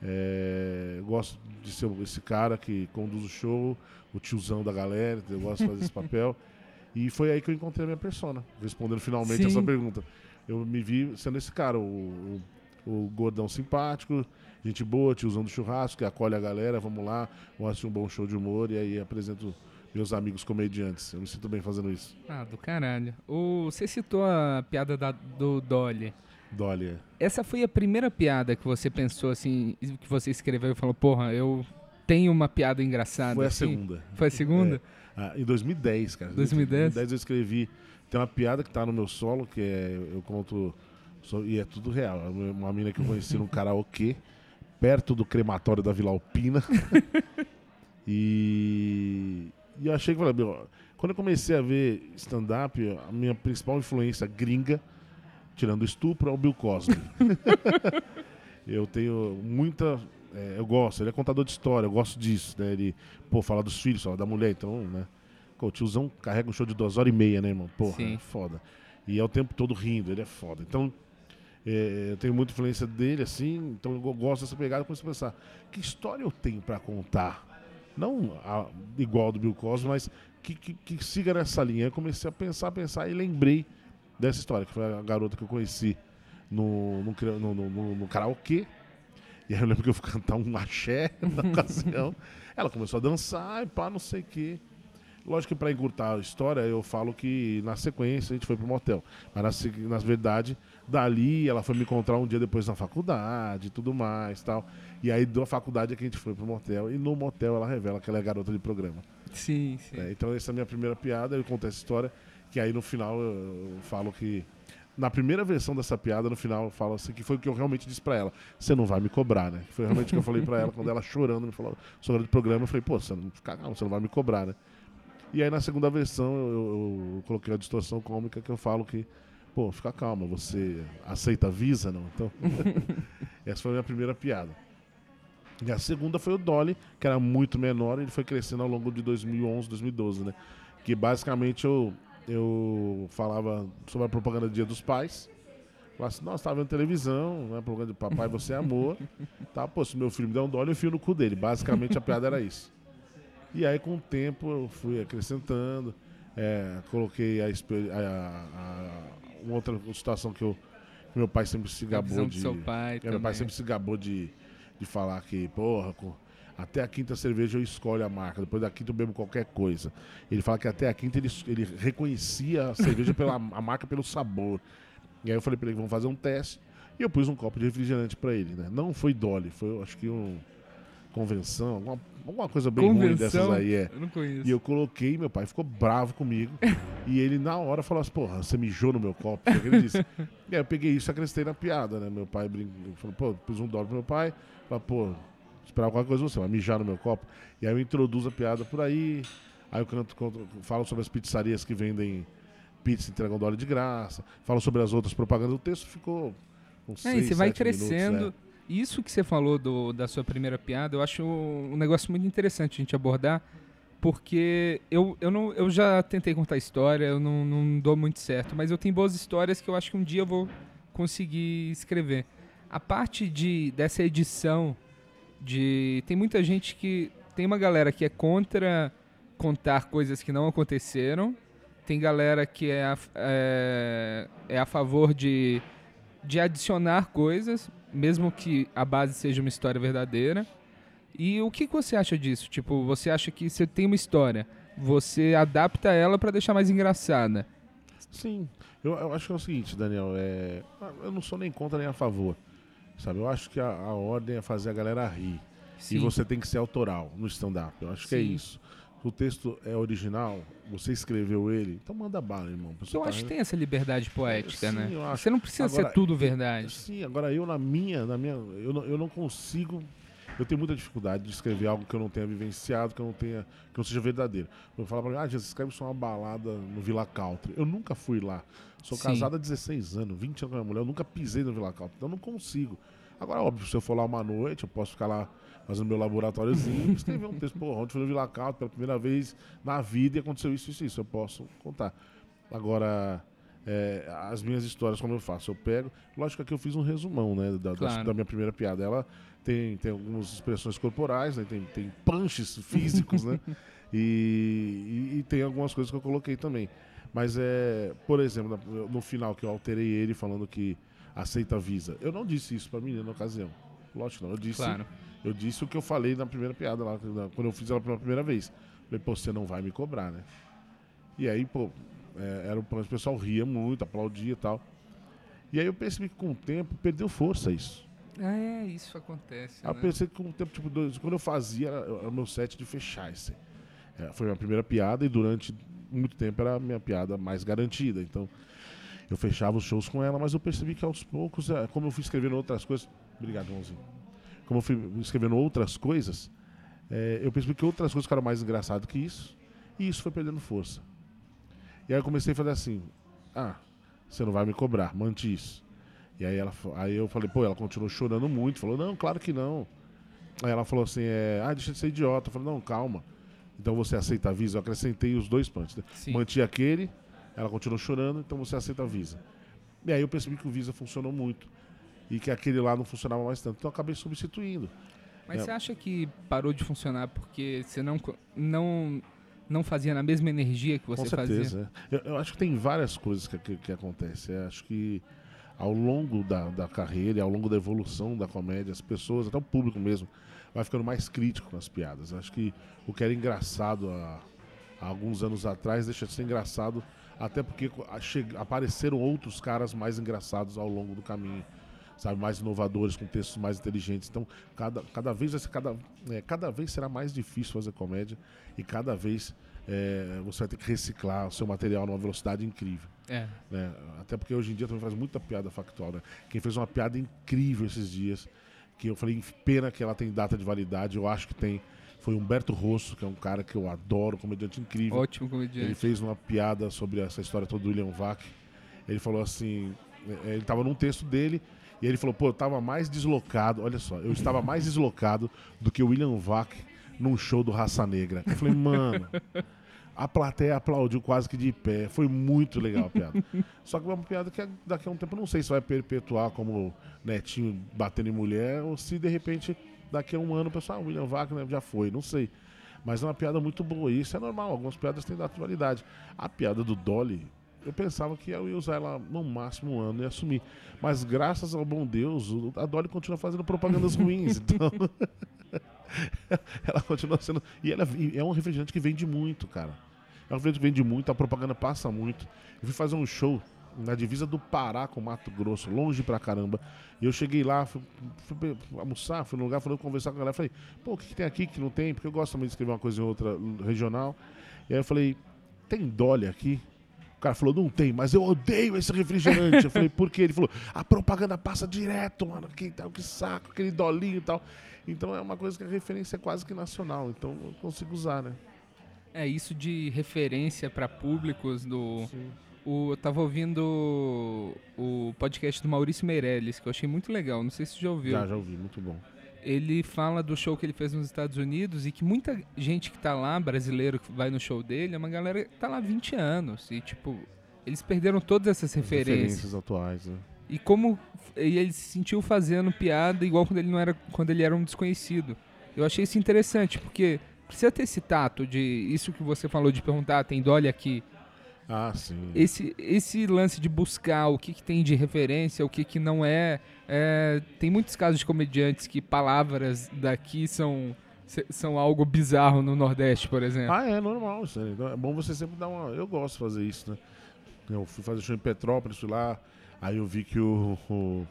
É, eu gosto de ser esse cara que conduz o show, o tiozão da galera, eu gosto de fazer esse papel. E foi aí que eu encontrei a minha persona, respondendo finalmente
Sim.
essa pergunta. Eu me vi sendo esse cara, o, o, o gordão simpático, gente boa, tiozão do churrasco, que acolhe a galera, vamos lá, vamos assistir um bom show de humor e aí apresento meus amigos comediantes. Eu me sinto bem fazendo isso.
Ah, do caralho. O, você citou a piada da- do Dolly.
Dolly. é.
Essa foi a primeira piada que você pensou assim, que você escreveu e falou, porra, eu tenho uma piada engraçada.
Foi a
assim?
segunda.
Foi a segunda?
Ah, em 2010, cara.
2010?
Em 2010 eu escrevi. Tem uma piada que tá no meu solo, que é. Eu conto. e é tudo real. É Uma mina que eu conheci num karaokê, perto do crematório da Vila Alpina. e. E eu achei que, falei, quando eu comecei a ver stand-up, a minha principal influência gringa, tirando o estupro, é o Bill Cosby. eu tenho muita. É, eu gosto, ele é contador de história, eu gosto disso, né? Ele, pô, fala dos filhos, fala da mulher, então, né? Pô, o tiozão carrega um show de duas horas e meia, né, irmão? Porra,
Sim.
é foda. E é o tempo todo rindo, ele é foda. Então, é, eu tenho muita influência dele, assim, então eu go- gosto dessa pegada, começo a pensar, que história eu tenho pra contar? Não a- igual do Bill Cosby, mas que, que, que siga nessa linha. Eu comecei a pensar, pensar e lembrei dessa história, que foi a garota que eu conheci no, no, no, no, no karaokê. E aí eu lembro que eu fui cantar um axé na ocasião. Ela começou a dançar e pá, não sei o quê. Lógico que para encurtar a história, eu falo que na sequência a gente foi pro motel. Mas na, na verdade, dali ela foi me encontrar um dia depois na faculdade e tudo mais tal. E aí da faculdade é que a gente foi pro motel. E no motel ela revela que ela é garota de programa.
Sim, sim.
né? Então essa é a minha primeira piada, eu conto essa história, que aí no final eu, eu falo que. Na primeira versão dessa piada, no final, eu falo assim, que foi o que eu realmente disse pra ela. Você não vai me cobrar, né? Foi realmente o que eu falei pra ela, quando ela chorando me falou, garota de programa, eu falei, pô, você não, calma, você não vai me cobrar, né? E aí na segunda versão eu, eu- eu coloquei a distorção cômica que eu falo que, pô, fica calma, você aceita a Visa, não? Então, essa foi a minha primeira piada. E a segunda foi o Dolly, que era muito menor, e ele foi crescendo ao longo de 2011, 2012, né? Que basicamente eu, eu falava sobre a propaganda do Dia dos Pais. Falava assim, nossa, tava vendo televisão, né? Propaganda de papai, você é amor. Tá, pô, se meu filho me der um Dolly, eu enfio no cu dele. Basicamente a piada era isso. E aí, com o tempo, eu fui acrescentando, é, coloquei a, a- a- uma outra situação que, eu, meu pai sempre se gabou de.
seu pai
É, meu pai sempre se gabou de, de falar que, porra, com- até a quinta cerveja eu escolho a marca, depois da quinta eu bebo qualquer coisa. Ele fala que até a quinta ele, ele reconhecia a cerveja pela a marca pelo sabor. E aí eu falei pra ele, vamos fazer um teste. E eu pus um copo de refrigerante pra ele, né? Não foi Dolly, foi acho que um convenção, alguma, alguma coisa bem ruim dessas
Convenção?
aí, é.
Eu não conheço.
E eu coloquei, meu pai ficou bravo comigo. e ele, na hora, falou assim: Porra, você mijou no meu copo. Que ele disse. e aí eu peguei isso e acrescentei na piada, né? Meu pai brincou, falou: Pô, pus um dólar pro meu pai. Falei: Pô, esperava qualquer coisa de você, vai mijar no meu copo. E aí eu introduzo a piada por aí. Aí eu canto, conto- falo sobre as pizzarias que vendem pizza e entregam dólar de graça. Falo sobre as outras propagandas. O texto ficou com
É,
seis,
você vai
sete minutos,
crescendo.
é.
Isso que você falou do, da sua primeira piada, eu acho um negócio muito interessante a gente abordar, porque eu, eu, não, eu já tentei contar história, eu não, não dou muito certo, mas eu tenho boas histórias que eu acho que um dia eu vou conseguir escrever. A parte de, dessa edição, de tem muita gente que. Tem uma galera que é contra contar coisas que não aconteceram, tem galera que é a, é, é a favor de, de adicionar coisas, mesmo que a base seja uma história verdadeira. E o que, você acha disso? Tipo, você acha que você tem uma história, você adapta ela pra deixar mais engraçada.
Sim, eu, eu acho que é o seguinte, Daniel, é, eu não sou nem contra nem a favor, sabe? Eu acho que a, a ordem é fazer a galera rir.
Sim.
E você tem que ser autoral no stand-up. Eu acho que é
Sim.
isso. o texto é original, você escreveu ele, então manda bala, irmão.
Eu acho que tem essa liberdade poética,
Sim,
né? Você não precisa
Agora,
ser tudo verdade.
Sim, agora eu na minha, na minha, eu não, eu não consigo. Eu tenho muita dificuldade de escrever algo que eu não tenha vivenciado, que eu não tenha, que não seja verdadeiro. Eu falo pra mim, ah, Jesus, escreve só uma balada no Villa Country. Eu nunca fui lá. Sou
Sim.
casado há 16 anos, 20 anos com a minha mulher, eu nunca pisei no Villa Country, então eu não consigo. Agora, óbvio, se eu for lá uma noite, eu posso ficar lá fazendo meu laboratóriozinho, escrever um texto, pô, ontem fui no Villa Country pela primeira vez na vida e aconteceu isso, isso, isso, eu posso contar. Agora, é, as minhas histórias, como eu faço? Eu pego. Lógico que aqui eu fiz um resumão, né? Da, da-
Claro.
da minha primeira piada. Ela tem, tem algumas expressões corporais, né? Tem, tem punches físicos, né? E, e- e tem algumas coisas que eu coloquei também. Mas é, por exemplo, no final que eu alterei ele falando que aceita a Visa. Eu não disse isso pra menina na ocasião. Lógico não. Eu disse,
Claro.
eu disse o que eu falei na primeira piada lá, quando eu fiz ela pela primeira vez. Falei, pô, você não vai me cobrar, né? E aí, pô, é, era um plano, o pessoal ria muito, aplaudia e tal. E aí eu percebi que com o tempo perdeu força isso.
É, isso acontece.
Eu
né?
pensei que com o tempo, tipo, dois, quando eu fazia, era, o meu set de fechar esse. É, foi a minha primeira piada e durante muito tempo era a minha piada mais garantida. Então, eu fechava os shows com ela, mas eu percebi que aos poucos, é, como eu fui escrevendo outras coisas. Obrigado, irmãozinho. Como eu fui escrevendo outras coisas, é, eu percebi que outras coisas ficaram mais engraçadas que isso, e isso foi perdendo força. E aí eu comecei a fazer assim: ah, você não vai me cobrar, mante isso. E aí, ela, aí eu falei, pô, ela continuou chorando muito, falou, não, claro que não. Aí ela falou assim, é, ah, deixa de ser idiota. Eu falei, não, calma. Então você aceita a Visa? Eu acrescentei os dois punts. Né? Manti aquele, ela continuou chorando, então você aceita a Visa. E aí eu percebi que o Visa funcionou muito. E que aquele lá não funcionava mais tanto. Então eu acabei substituindo.
Mas
É.
você acha que parou de funcionar porque você não, não, não fazia na mesma energia que você
Com
fazia?
certeza. é. Eu, eu acho que tem várias coisas que, que, que acontecem. Eu acho que ao longo da, da carreira, ao longo da evolução da comédia, as pessoas, até o público mesmo, vai ficando mais crítico com as piadas. Acho que o que era engraçado há, há alguns anos atrás deixa de ser engraçado, até porque apareceram outros caras mais engraçados ao longo do caminho. Sabe, mais inovadores, com textos mais inteligentes. Então, cada, cada vez cada, é, cada vez será mais difícil fazer comédia e cada vez é, você vai ter que reciclar o seu material numa velocidade incrível.
É.
né? Até porque hoje em dia também faz muita piada factual. Né? Quem fez uma piada incrível esses dias, que eu falei, pena que ela tem data de validade, eu acho que tem, foi Humberto Rosso, que é um cara que eu adoro, comediante incrível.
Ótimo
Ele
comediante.
fez uma piada sobre essa história toda do William Vac. Ele falou assim: eh, ele estava num texto dele e ele falou, pô, eu estava mais deslocado, olha só, eu estava mais deslocado do que o William Vac num show do Raça Negra. Eu falei, mano. A plateia aplaudiu quase que de pé. Foi muito legal a piada. Só que é uma piada que daqui a um tempo eu não sei se vai perpetuar como netinho batendo em mulher ou se de repente daqui a um ano o pessoal, ah, William Wagner já foi, não sei. Mas é uma piada muito boa. E isso é normal, algumas piadas têm data de validade. A piada do Dolly, eu pensava que eu ia usar ela no máximo um ano e assumir. Mas graças ao bom Deus, a Dolly continua fazendo propagandas ruins. Então. ela continua sendo. E ela é um refrigerante que vende muito, cara. É um refrigerante que vende muito, a propaganda passa muito. Eu fui fazer um show na divisa do Pará com Mato Grosso, longe pra caramba. E eu cheguei lá, fui, fui almoçar, fui no lugar, falei, conversar com a galera. Falei, pô, o que, que tem aqui que não tem? Porque eu gosto também de escrever uma coisa em outra regional. E aí eu falei, tem Dolly aqui? O cara falou, não tem, mas eu odeio esse refrigerante. eu falei, por quê? Ele falou, a propaganda passa direto, mano. Que, tal, que saco, aquele dolinho e tal. Então é uma coisa que a referência é quase que nacional. Então eu consigo usar, né?
É isso de referência para públicos do.
Sim.
O, eu tava ouvindo o podcast do Maurício Meirelles, que eu achei muito legal. Não sei se você já ouviu.
Já, já ouvi, muito bom.
Ele fala do show que ele fez nos Estados Unidos e que muita gente que tá lá, brasileiro que vai no show dele, é uma galera que tá lá há 20 anos. E, tipo, eles perderam todas essas
As
referências.
referências atuais, né?
E como e ele se sentiu fazendo piada igual quando ele não era quando ele era um desconhecido. Eu achei isso interessante, porque precisa ter esse tato de isso que você falou de perguntar, tem Dolly aqui.
Ah, sim.
Esse, esse lance de buscar o que, que tem de referência, o que, que não é, é. Tem muitos casos de comediantes que palavras daqui são, são algo bizarro no Nordeste, por exemplo.
Ah, é normal isso aí. Então, é bom você sempre dar uma. Eu gosto de fazer isso, né? Eu fui fazer show em Petrópolis, lá, aí eu vi que o. o-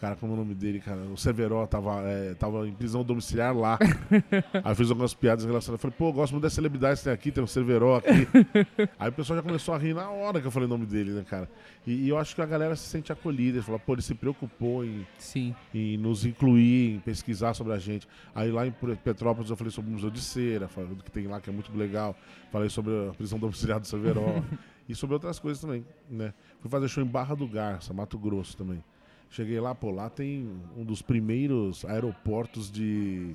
Cara, como é o nome dele, cara? O Severo tava, é, tava em prisão domiciliar lá. aí eu fiz algumas piadas relacionadas. Eu falei, pô, gosto muito das celebridades que tem aqui, tem o Severo aqui. aí o pessoal já começou a rir na hora que eu falei o nome dele, né, cara? E, e eu acho que a galera se sente acolhida. Ele falou, pô, ele se preocupou em,
Sim.
em nos incluir, em pesquisar sobre a gente. Aí lá em Petrópolis eu falei sobre o Museu de Cera, falei do que tem lá, que é muito legal. Falei sobre a prisão domiciliar do Severo. e sobre outras coisas também, né? Fui fazer show em Barra do Garça, Mato Grosso também. Cheguei lá, pô, lá tem um dos primeiros aeroportos de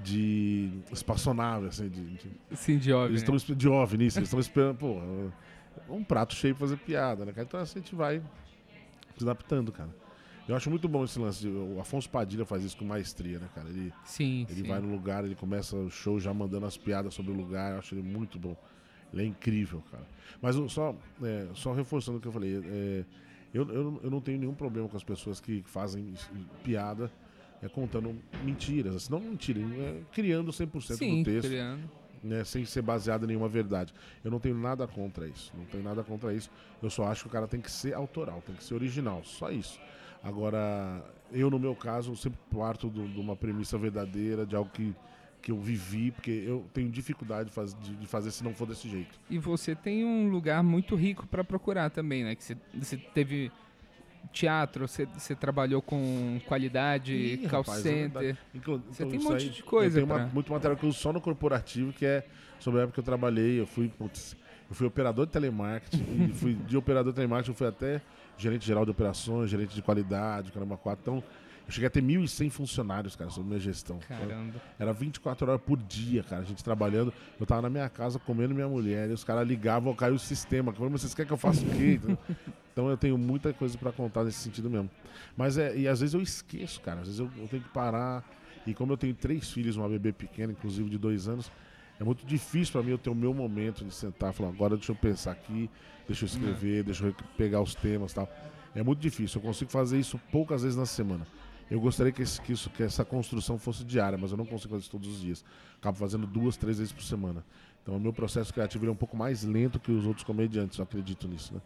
de espaçonave, assim, de, de
Sim, de OVNI.
eles
né?
estão de OVNI, eles estão esperando, pô, um prato cheio pra fazer piada, né, cara? Então assim, a gente vai se adaptando, cara. Eu acho muito bom esse lance. o Afonso Padilha faz isso com maestria, né, cara? Ele,
Sim,
ele
sim.
vai no lugar, ele começa o show já mandando as piadas sobre o lugar. Eu acho ele muito bom. Ele é incrível, cara. Mas só, é, só reforçando o que eu falei, é, eu, eu, eu não tenho nenhum problema com as pessoas que fazem piada é, contando mentiras. Assim, não mentira, é, criando 100%
Sim,
do texto
criando.
né, sem ser baseado em nenhuma verdade. Eu não tenho nada contra isso. Não tenho nada contra isso. Eu só acho que o cara tem que ser autoral, tem que ser original. Só isso. Agora, eu, no meu caso, sempre parto de uma premissa verdadeira, de algo que, que eu vivi, porque eu tenho dificuldade de, faz- de- de fazer se não for desse jeito.
E você tem um lugar muito rico para procurar também, né? Que você, você teve teatro, você, você trabalhou com qualidade,
Ih,
call
rapaz, é
center.
Inclu-
Você
então,
tem um monte
aí,
de coisa
Eu tenho uma-
pra-
muito material que eu uso só no corporativo, que é sobre a época que eu trabalhei. Eu fui, putz, eu fui operador de telemarketing, fui de operador de telemarketing, eu fui até gerente geral de operações, gerente de qualidade, caramba, quatro. Então, eu cheguei a ter 1.100 funcionários, cara, sob minha gestão.
Caramba.
Era 24 horas por dia, cara, a gente trabalhando. Eu tava na minha casa comendo minha mulher, e os caras ligavam, caiu o sistema. Eu falei, "Mas vocês querem que eu faça o quê? Então, eu tenho muita coisa pra contar nesse sentido mesmo. Mas é, e às vezes eu esqueço, cara. Às vezes eu, eu tenho que parar. E como eu tenho três filhos, uma bebê pequena, inclusive de dois anos, é muito difícil pra mim eu ter o meu momento de sentar e falar, agora deixa eu pensar aqui, deixa eu escrever, deixa eu pegar os temas e tal. É muito difícil. Eu consigo fazer isso poucas vezes na semana. Eu gostaria que, esse- que isso, que essa construção fosse diária, mas eu não consigo fazer isso todos os dias. Acabo fazendo duas, três vezes por semana. Então o meu processo criativo é um pouco mais lento que os outros comediantes, eu acredito nisso, né?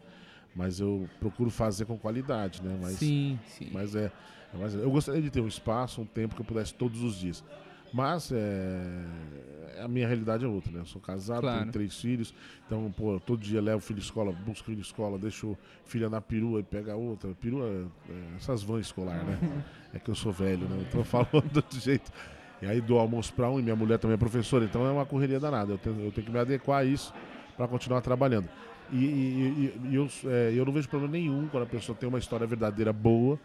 Mas eu procuro fazer com qualidade, né? Mas,
sim, sim.
mas é, mas eu gostaria de ter um espaço, um tempo que eu pudesse todos os dias. Mas é, a minha realidade é outra, né? Eu sou casado,
Claro.
tenho três filhos, então, pô, todo dia levo o filho à escola, busco o filho à escola, deixo filha na perua e pega outra. Perua, é, essas vans escolar, né? É que eu sou velho, né? Então eu falo do jeito. E aí dou almoço pra um e minha mulher também é professora, então é uma correria danada. Eu tenho, eu tenho que me adequar a isso para continuar trabalhando. E, e- e- e eu, é, eu não vejo problema nenhum quando a pessoa tem uma história verdadeira boa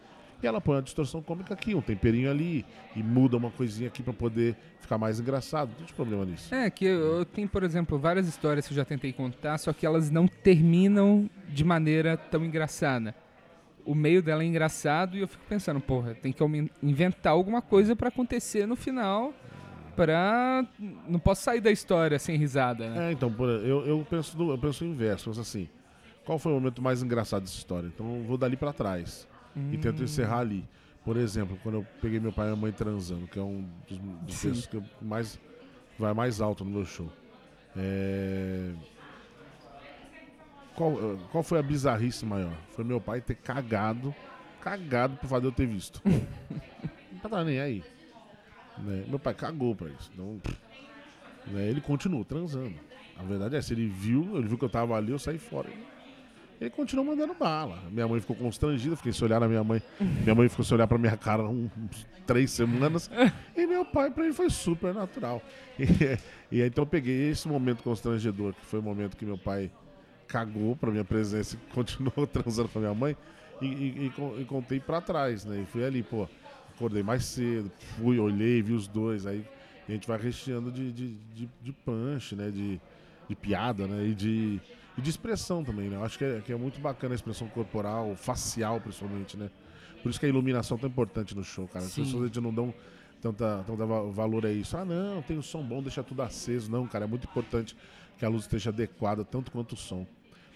e ela põe uma distorção cômica aqui, um temperinho ali e muda uma coisinha aqui para poder ficar mais engraçado. Não tem problema nisso.
É, que eu, eu tenho, por exemplo, várias histórias que eu já tentei contar, só que elas não terminam de maneira tão engraçada. O meio dela é engraçado e eu fico pensando, porra, tem que inventar alguma coisa pra acontecer no final pra... Não posso sair da história sem risada, né?
É, então, eu, eu, penso do, eu penso o inverso, penso assim, qual foi o momento mais engraçado dessa história? Então eu vou dali para trás e tento
Hum.
encerrar ali. Por exemplo, quando eu peguei meu pai e minha mãe transando, que é um dos, dos textos que mais vai mais alto no meu show. É, Qual, eh, qual foi a bizarrice maior? Foi meu pai ter cagado, cagado fato de eu ter visto. Não tá nem aí. Né? Meu pai cagou pra isso. Então, né, ele continuou transando. A verdade é, se ele viu, ele viu que eu tava ali, eu saí fora. Ele continuou mandando bala. Minha mãe ficou constrangida, fiquei se olhar na minha mãe. Minha mãe ficou se olhar pra minha cara uns três semanas. E meu pai, pra ele, foi super natural. E, e aí, então eu peguei esse momento constrangedor, que foi o momento que meu pai cagou pra minha presença e continuou transando com a minha mãe. E, e- e contei pra trás, né? E fui ali, pô, acordei mais cedo, fui, olhei, vi os dois. Aí a gente vai recheando de, de, de, de punch, né? De, de piada, né? E de, e de expressão também, né? Eu acho que é, que é muito bacana a expressão corporal, facial principalmente, né? Por isso que a iluminação é tão importante no show, cara. As
Sim.
pessoas a gente não dão tanta, tanta va- valor a isso. Ah, não, tem o som bom, deixa tudo aceso. Não, cara, é muito importante que a luz esteja adequada, tanto quanto o som.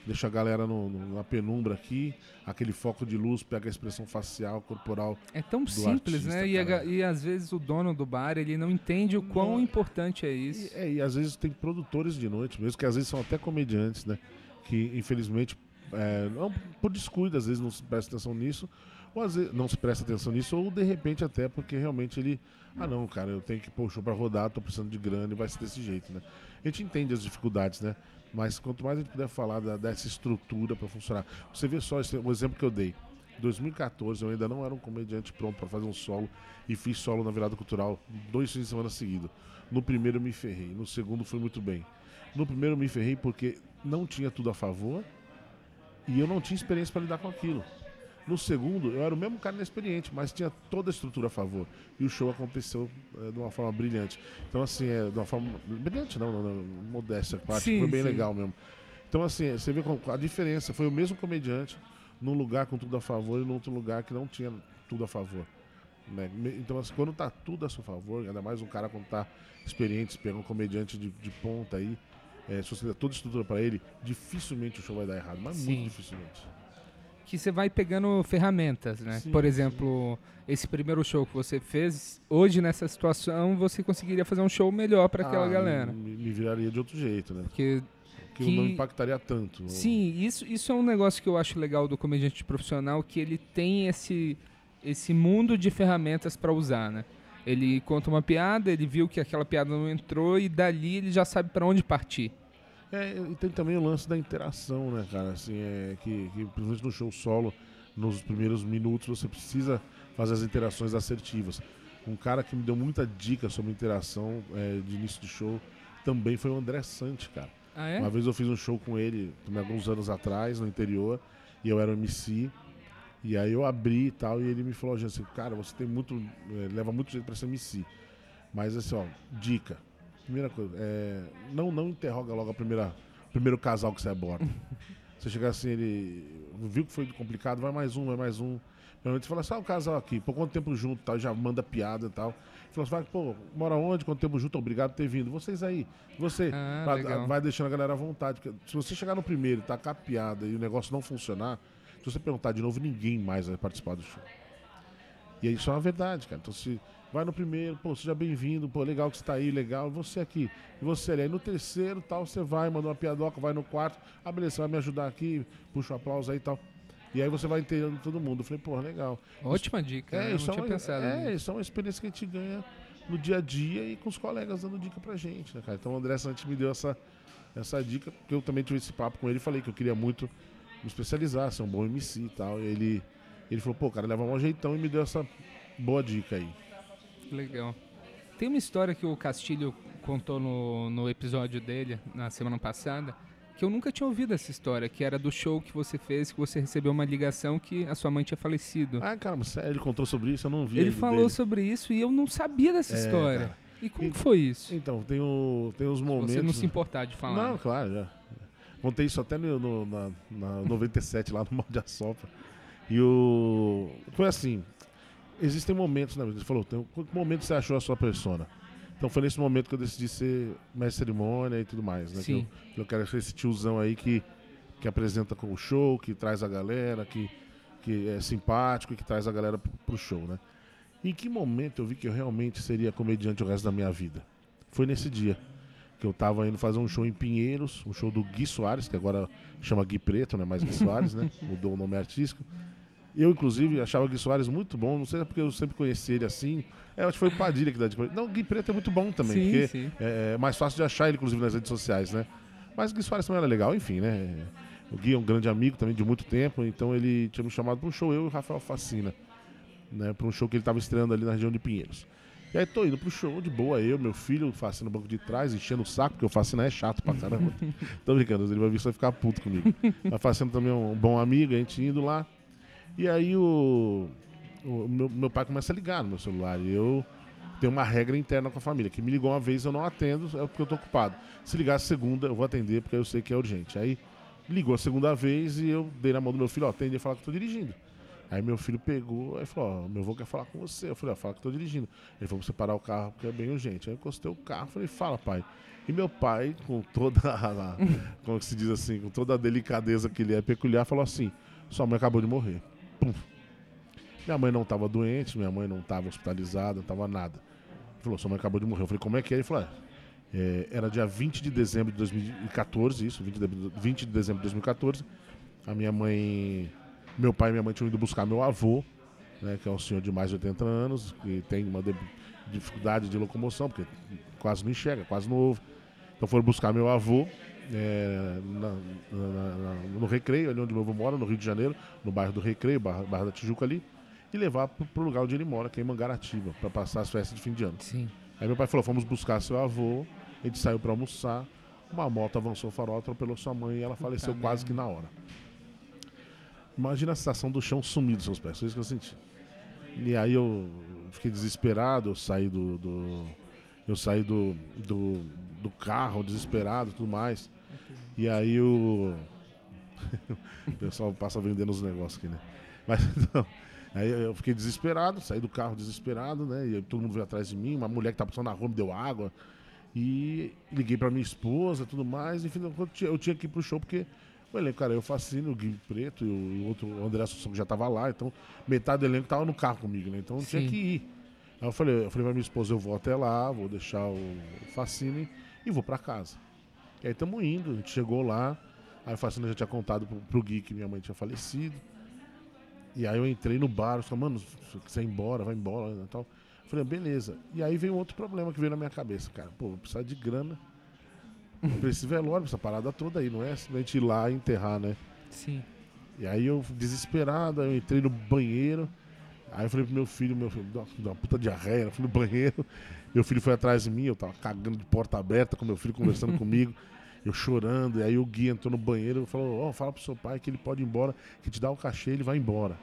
Deixa a galera no- no- na penumbra aqui, aquele foco de luz, pega a expressão facial, corporal.
É tão simples,
artista,
né? E, a e às vezes o dono do bar, ele não entende o quão
Não.
importante é
E,
isso.
é, e às vezes tem produtores de noite mesmo, que às vezes são até comediantes, né? Que infelizmente é, não, por descuido, às vezes não se presta atenção nisso, ou às vezes não se presta atenção nisso, ou de repente até porque realmente ele, ah não, cara, eu tenho que pôr o show pra rodar, tô precisando de grana e vai ser desse jeito, né? A gente entende as dificuldades, né? Mas quanto mais a gente puder falar da, dessa estrutura para funcionar. Você vê só esse, o exemplo que eu dei. 2014 eu ainda não era um comediante pronto para fazer um solo e fiz solo na virada cultural dois fins de semana seguidos. No primeiro eu me ferrei, no segundo foi muito bem. No primeiro eu me ferrei porque não tinha tudo a favor e eu não tinha experiência para lidar com aquilo. No segundo, eu era o mesmo cara inexperiente, mas tinha toda a estrutura a favor. E o show aconteceu é, de uma forma brilhante. Então, assim, é, de uma forma. Brilhante, não, não, não modéstia, sim, foi bem sim. legal mesmo. Então, assim, você vê a diferença. Foi o mesmo comediante num lugar com tudo a favor e num outro lugar que não tinha tudo a favor. Né? Então, assim, quando tá tudo a seu favor, ainda mais um cara quando tá experiente, pega um comediante de, de ponta aí, é, se você der toda a estrutura para ele, dificilmente o show vai dar errado, mas Sim. muito dificilmente.
Que você vai pegando ferramentas, né? Sim, Por exemplo, sim. esse primeiro show que você fez, hoje nessa situação, você conseguiria fazer um show melhor para aquela ah, galera.
Me, me, viraria de outro jeito, né?
Porque
que, que não impactaria tanto.
Sim, isso, isso é um negócio que eu acho legal do comediante profissional, que ele tem esse, esse mundo de ferramentas para usar, né? Ele conta uma piada, ele viu que aquela piada não entrou e dali ele já sabe para onde partir.
É, e tem também o lance da interação, né, cara? Assim, é que, que principalmente no show solo, nos primeiros minutos, você precisa fazer as interações assertivas. Um cara que me deu muita dica sobre interação é, de início de show também foi o André Sante, cara.
Ah, é?
Uma vez eu fiz um show com ele, alguns anos atrás, no interior, e eu era o MC. E aí eu abri e tal, e ele me falou assim, cara, você tem muito. É, leva muito jeito pra ser MC. Mas assim, ó, dica. Primeira coisa, é, não, não interroga logo a primeira, primeiro casal que você aborda. você chega assim, ele viu que foi complicado, vai mais um, vai mais um. Normalmente você fala assim, ah, o casal aqui, por quanto tempo junto, tal, já manda piada e tal. Fala assim, pô, mora onde? Quanto tempo junto? Obrigado por ter vindo. Vocês aí, você ah, vai, vai, deixando a galera à vontade. Porque se você chegar no primeiro e tacar piada e o negócio não funcionar, se você perguntar de novo, ninguém mais vai participar do show. E isso é uma verdade, cara. Então se vai no primeiro, pô, seja bem-vindo, pô, legal que você tá aí, legal, você aqui, e você ali. Aí no terceiro, tal, você vai, manda uma piadoca, vai no quarto, ah, beleza, você vai me ajudar aqui, puxa um aplauso aí e tal. E aí você vai entendendo todo mundo. Eu falei, pô, legal.
Ótima isso, dica, é, né? isso não é uma, pensado.
É, isso é uma experiência que a gente ganha no dia a dia e com os colegas dando dica pra gente, né, cara? Então o André Santos me deu essa, essa dica, porque eu também tive esse papo com ele e falei que eu queria muito me especializar, ser um bom MC e tal. E ele, ele falou, pô, cara, leva um jeitão e me deu essa boa dica aí.
Legal. Tem uma história que o Castilho contou no, no episódio dele, na semana passada, que eu nunca tinha ouvido essa história, que era do show que você fez, que você recebeu uma ligação que a sua mãe tinha falecido.
Ah, sério, ele contou sobre isso, eu não vi.
Ele falou dele. sobre isso e eu não sabia dessa é, história. Cara. E como e, foi isso?
Então, tem, o, tem os momentos...
você não se importar de falar.
Não, claro, já. Contei isso até no, no na, na 97, lá no Mal de Assopra. E o... Foi assim, existem momentos, né? Você falou, tem, qual momento você achou a sua persona? Então foi nesse momento que eu decidi ser mestre de cerimônia e tudo mais, né?
Sim.
Que eu, eu quero ser esse tiozão aí que, que apresenta com o show, que traz a galera, que, que é simpático e que traz a galera pro, pro show, né? Em que momento eu vi que eu realmente seria comediante o resto da minha vida? Foi nesse dia que eu tava indo fazer um show em Pinheiros, um show do Gui Soares, que agora chama Gui Preto, né? Mais Gui Soares, né? Mudou o nome artístico. Eu, inclusive, achava o Gui Soares muito bom. Não sei se é porque eu sempre conheci ele assim. É, acho que foi o Padilha que dá de Não, o Gui Preto é muito bom também. Sim, porque sim. É, é, mais fácil de achar ele, inclusive, nas redes sociais, né? Mas o Gui Soares também era legal, enfim, né? O Gui é um grande amigo também de muito tempo, então ele tinha me chamado para um show, eu e o Rafael Facina. Né, para um show que ele estava estreando ali na região de Pinheiros. E aí tô indo pro show de boa, eu, meu filho, Facina no banco de trás, enchendo o saco, porque o Facina é chato pra caramba. tô brincando, ele vai vir só ficar puto comigo. A Facina também é um bom amigo, a gente indo lá. E aí o, o meu, meu, pai começa a ligar no meu celular. E eu tenho uma regra interna com a família, que me ligou uma vez, eu não atendo, é porque eu tô ocupado. Se ligar a segunda, eu vou atender, porque eu sei que é urgente. Aí ligou a segunda vez e eu dei na mão do meu filho, ó, atende e falar que eu tô dirigindo. Aí meu filho pegou e falou, ó, meu avô quer falar com você. Eu falei, ó, fala que eu tô dirigindo. Ele falou você parar o carro porque é bem urgente. Aí eu encostei o carro falei, fala, pai. E meu pai, com toda a, como se diz assim, com toda a delicadeza que ele é peculiar, falou assim, sua mãe acabou de morrer. Pum. Minha mãe não estava doente, minha mãe não estava hospitalizada, não estava nada. Ele falou, sua mãe acabou de morrer. Eu falei, como é que é? Ele falou, é, era dia 20 de dezembro de 2014, isso, 20 de, 20 de dezembro de 2014. A minha mãe. Meu pai e minha mãe tinham ido buscar meu avô, né, que é um senhor de mais de 80 anos, que tem uma de- dificuldade de locomoção, porque quase não enxerga, quase ouve. Então foram buscar meu avô é, na- na- na- no Recreio, ali onde meu avô mora, no Rio de Janeiro, no bairro do Recreio, bairro, bairro da Tijuca ali, e levar pro, pro lugar onde ele mora, que é em Mangaratiba, para passar as festas de fim de ano.
Sim.
Aí meu pai falou: fomos buscar seu avô, a gente saiu para almoçar, uma moto avançou o farol, atropelou sua mãe e ela faleceu quase que na hora. Imagina a sensação do chão sumir dos seus pés, foi isso que eu senti. E aí eu fiquei desesperado, eu saí do. do- eu saí do, do, do carro, desesperado e tudo mais. E aí o. o pessoal passa vendendo os negócios aqui, né? Mas não. Aí eu fiquei desesperado, saí do carro desesperado, né? E todo mundo veio atrás de mim, uma mulher que tava passando na rua me deu água. E liguei pra minha esposa e tudo mais. Enfim, eu tinha, eu tinha que ir pro show porque o elenco, cara, eu fascino, o Gui Preto e o, outro, o André Assunção, que já tava lá. Então, metade do elenco tava no carro comigo, né? Então eu tinha que ir. Aí eu falei, eu falei pra minha esposa, eu vou até lá, vou deixar o Facine e vou pra casa. E aí estamos indo, a gente chegou lá, aí o Facine já tinha contado pro, pro Gui que minha mãe tinha falecido. E aí eu entrei no bar, falei, mano, se você quiser ir embora, vai embora e tal. Eu falei, beleza. E aí veio outro problema que veio na minha cabeça, cara. Pô, vou precisar de grana. Pra esse velório, essa parada toda aí, não é simplesmente ir lá e enterrar, né?
Sim.
E aí eu, desesperado, aí eu entrei no banheiro. Aí eu falei pro meu filho, meu filho, dá uma puta diarreia, eu fui no banheiro. Meu filho foi atrás de mim, eu tava cagando de porta aberta com meu filho conversando comigo, eu chorando. E aí o Gui entrou no banheiro e falou: Ó, fala pro seu pai que ele pode ir embora, que te dá o cachê, ele vai embora.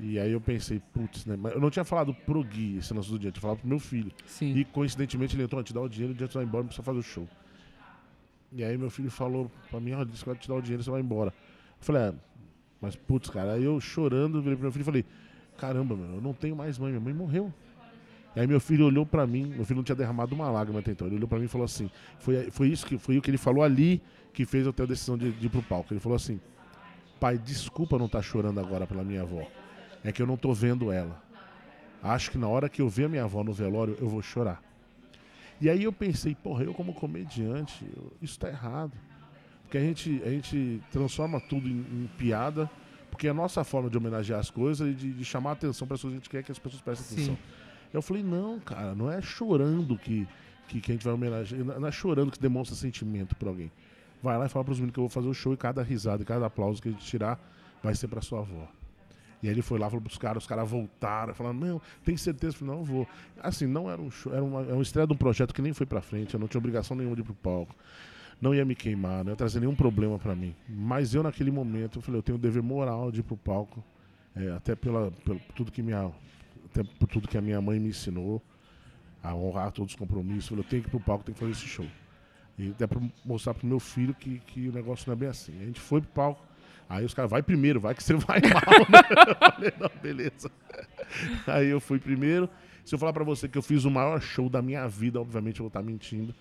E aí eu pensei, putz, né? Mas eu não tinha falado pro Gui esse lance do dia, eu tinha falado pro meu filho.
Sim.
E coincidentemente ele entrou, "Ó, te dá o dinheiro, o dia você vai embora, não precisa fazer o show. E aí meu filho falou pra mim, ó, disse que vai te dar o dinheiro, você vai embora. Eu falei, é, mas putz, cara, aí eu chorando, virei pro meu filho e falei, caramba, meu, eu não tenho mais mãe, minha mãe morreu. E aí meu filho olhou pra mim, meu filho não tinha derramado uma lágrima até então, ele olhou pra mim e falou assim, foi, foi isso que foi o que ele falou ali que fez eu ter a decisão de, de ir pro palco. Ele falou assim, pai, desculpa não estar chorando agora pela minha avó, é que eu não tô vendo ela. Acho que na hora que eu ver a minha avó no velório, eu vou chorar. E aí eu pensei, porra, eu como comediante, isso tá errado. Porque a gente, a gente transforma tudo em, em piada, porque é a nossa forma de homenagear as coisas e de, de chamar atenção para as pessoas, a gente quer que as pessoas prestem
Sim.
atenção. Eu falei, não, cara, não é chorando que, que, que a gente vai homenagear, não é chorando que demonstra sentimento para alguém. Vai lá e fala pros meninos que eu vou fazer o show e cada risada e cada aplauso que a gente tirar vai ser pra sua avó. E aí ele foi lá, falou pros caras, os caras voltaram, falaram, não, tem certeza? Eu falei, não, eu vou. Assim, não era um show, era uma, era uma estreia de um projeto que nem foi pra frente, eu não tinha obrigação nenhuma de ir pro palco. Não ia me queimar, não ia trazer nenhum problema pra mim. Mas eu, naquele momento, eu falei, eu tenho o dever moral de ir pro palco, é, até pela, pelo tudo que minha, até por tudo que a minha mãe me ensinou, a honrar todos os compromissos. Eu falei, eu tenho que ir pro palco, tenho que fazer esse show. E até pra mostrar pro meu filho que, que o negócio não é bem assim. A gente foi pro palco, aí os caras, vai primeiro, vai que você vai mal, né? Eu falei, não, beleza. Aí eu fui primeiro. Se eu falar pra você que eu fiz o maior show da minha vida, obviamente eu vou estar mentindo.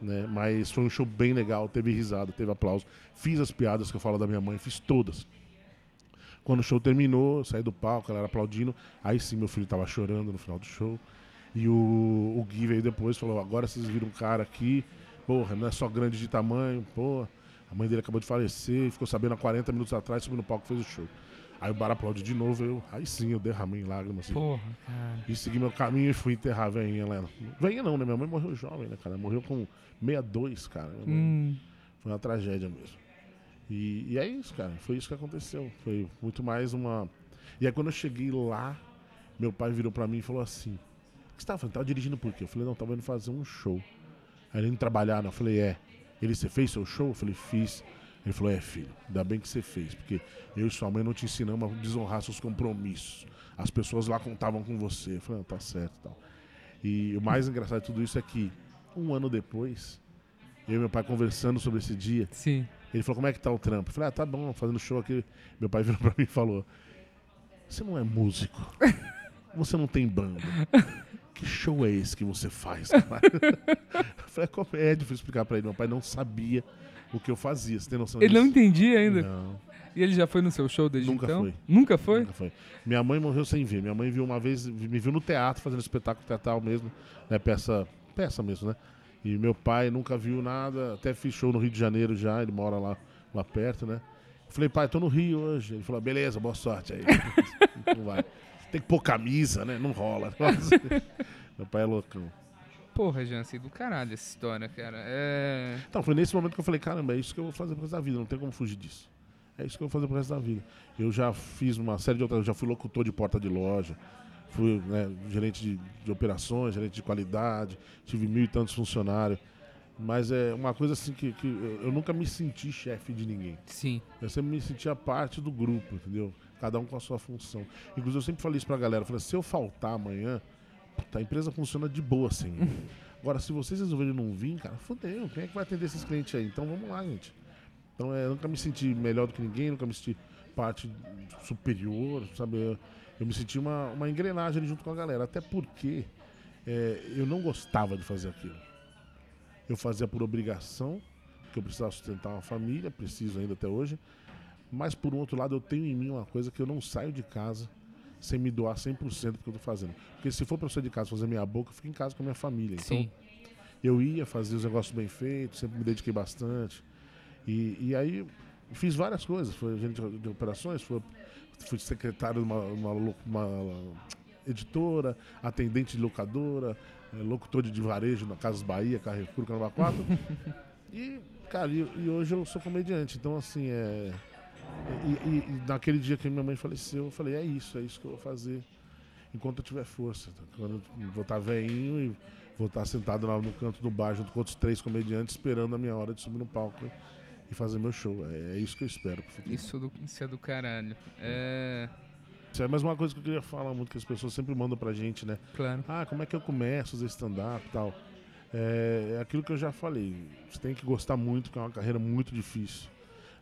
Né? Mas foi um show bem legal, teve risada, teve aplauso. Fiz as piadas que eu falo da minha mãe, fiz todas. Quando o show terminou, saí do palco, ela era aplaudindo. Aí sim, meu filho tava chorando no final do show. E o, o Gui veio depois e falou: agora vocês viram um cara aqui, porra, não é só grande de tamanho, porra. A mãe dele acabou de falecer, ficou sabendo há 40 minutos atrás, subiu no palco e fez o show. Aí o bar aplaudiu de novo, eu, aí sim eu derramei em lágrimas. Assim.
Porra, cara.
E segui meu caminho e fui enterrar a velhinha lá. Velhinha não, né? Minha mãe morreu jovem, né, cara? Morreu com 62, cara.
Hum,
Foi uma tragédia mesmo. E, e é isso, cara. Foi isso que aconteceu. Foi muito mais uma. E aí quando eu cheguei lá, meu pai virou pra mim e falou assim: O que você tava fazendo? Tava dirigindo por quê? Eu falei, não, tava indo fazer um show. Aí ele indo trabalhar, né? Eu falei, é. Ele, você fez seu show? Eu falei, fiz. Ele falou, é, filho, ainda bem que você fez, porque eu e sua mãe não te ensinamos a desonrar seus compromissos. As pessoas lá contavam com você. Eu falei, não, tá certo e tal. E o mais engraçado de tudo isso é que, um ano depois, eu e meu pai conversando sobre esse dia,
sim.
ele falou, como é que tá o trampo? Eu falei, ah, tá bom, fazendo show aqui. Meu pai virou pra mim e falou, você não é músico, você não tem banda. Que show é esse que você faz, cara? Eu falei, é comédia, fui explicar pra ele. Meu pai não sabia o que eu fazia, você tem noção
Ele
disso?
não entendia ainda.
Não,
E ele já foi no seu show desde
Nunca
então?
foi.
Nunca foi?
nunca foi. Minha mãe morreu sem ver. Minha mãe viu uma vez, me viu no teatro, fazendo espetáculo teatral mesmo, né, peça, peça mesmo, né? E meu pai nunca viu nada, até fiz show no Rio de Janeiro já, ele mora lá, lá perto, né? Falei, pai, tô no Rio hoje. Ele falou, beleza, boa sorte aí. não vai. Tem que pôr camisa, né? Não rola. Meu pai é loucão.
Porra, Jansen, do caralho essa história, cara. É...
Então, foi nesse momento que eu falei, caramba, é isso que eu vou fazer pro resto da vida, não tem como fugir disso. É isso que eu vou fazer pro resto da vida. Eu já fiz uma série de outras, eu já fui locutor de porta de loja, fui né, gerente de, de, operações, gerente de qualidade, tive mil e tantos funcionários. Mas é uma coisa assim que, que eu nunca me senti chefe de ninguém.
Sim.
Eu sempre me sentia parte do grupo, entendeu? Cada um com a sua função. Inclusive, eu sempre falei isso pra galera. Eu falei, se eu faltar amanhã, puta, a empresa funciona de boa assim. Agora, se vocês resolverem não vir, cara, fodeu. Quem é que vai atender esses clientes aí? Então vamos lá, gente. Então é, eu nunca me senti melhor do que ninguém, nunca me senti parte superior, sabe? Eu, eu me senti uma, uma engrenagem junto com a galera. Até porque é, eu não gostava de fazer aquilo. Eu fazia por obrigação, porque eu precisava sustentar uma família, preciso ainda até hoje. Mas por um outro lado, eu tenho em mim uma coisa que eu não saio de casa sem me doar 100% do que eu tô fazendo. Porque se for para sair de casa fazer minha boca, eu fico em casa com a minha família. Então,
Sim.
eu ia fazer os negócios bem feitos, sempre me dediquei bastante. E, e aí fiz várias coisas. Fui agente de operações, fui, fui secretário de uma, uma, uma editora, atendente de locadora, é, locutor de varejo na Casas Bahia, Carrefour, Carnaval 4. e, cara, e, e, hoje eu sou comediante. Então, assim, é. E, e, e, naquele dia que minha mãe faleceu, eu falei: é isso, é isso que eu vou fazer enquanto eu tiver força. Tá? Quando eu vou estar velhinho e vou estar sentado lá no canto do bar junto com outros três comediantes, esperando a minha hora de subir no palco e fazer meu show. É, é isso que eu espero.
Isso, do, isso é do caralho. É.
Isso é mais uma coisa que eu queria falar muito, que as pessoas sempre mandam pra gente, né?
Claro.
Ah, como é que eu começo a fazer stand-up e tal. É, é, aquilo que eu já falei. Você tem que gostar muito, porque é uma carreira muito difícil,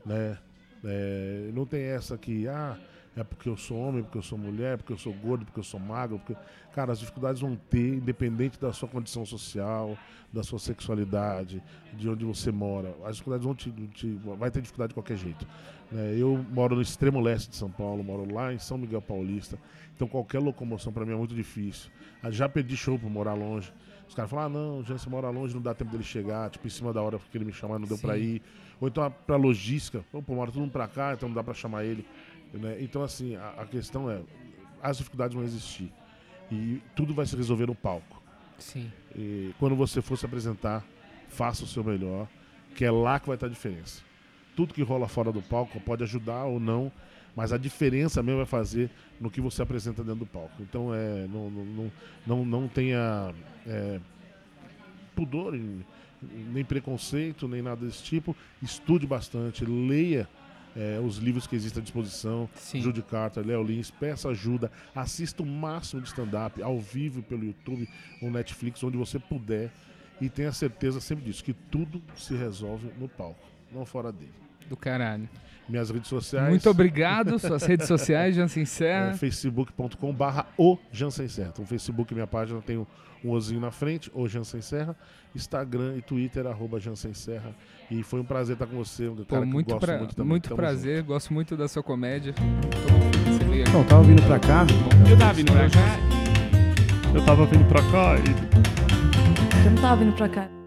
né? É, não tem essa que, ah, é porque eu sou homem, porque eu sou mulher, porque eu sou gordo, porque eu sou magro. Porque... Cara, as dificuldades vão ter, independente da sua condição social, da sua sexualidade, de onde você mora. As dificuldades vão te. te vai ter dificuldade de qualquer jeito. É, eu moro no extremo leste de São Paulo, moro lá em São Miguel Paulista. Então qualquer locomoção para mim é muito difícil. Já perdi show por morar longe. Os caras falam, ah, não, já você mora longe, não dá tempo dele chegar, tipo, em cima da hora porque ele me chamar, não deu para ir. Ou então pra logística, pô, mora todo mundo pra cá, então não dá para chamar ele. Né? Então, assim, a, a, questão é: as dificuldades vão existir. E tudo vai se resolver no palco.
Sim.
E quando você for se apresentar, faça o seu melhor, que é lá que vai estar a diferença. Tudo que rola fora do palco pode ajudar ou não, mas a diferença mesmo vai fazer no que você apresenta dentro do palco. Então, é, não, não, não, não tenha é, pudor, nem preconceito, nem nada desse tipo. Estude bastante, leia é, os livros que existem à disposição,
Sim.
Judy Carter, Léo Lins, peça ajuda, assista o máximo de stand-up ao vivo pelo YouTube ou Netflix, onde você puder, e tenha certeza sempre disso, que tudo se resolve no palco, não fora dele.
Do caralho.
Minhas redes sociais.
Muito obrigado. Suas redes sociais, Jansen Serra.
É, facebook.com barra o Jansen Serra. Então, Facebook, minha página, tem um, um ozinho na frente, o Jansen Serra. Instagram e Twitter, arroba Jansen Serra. E foi um prazer estar com você, um cara
Pô, muito
gosto
pra,
muito também.
Muito
Tamo
prazer,
junto.
gosto muito da sua comédia.
Não, tava vindo pra cá.
Eu tava vindo pra cá.
Eu tava vindo pra cá e
Eu não tava vindo pra cá.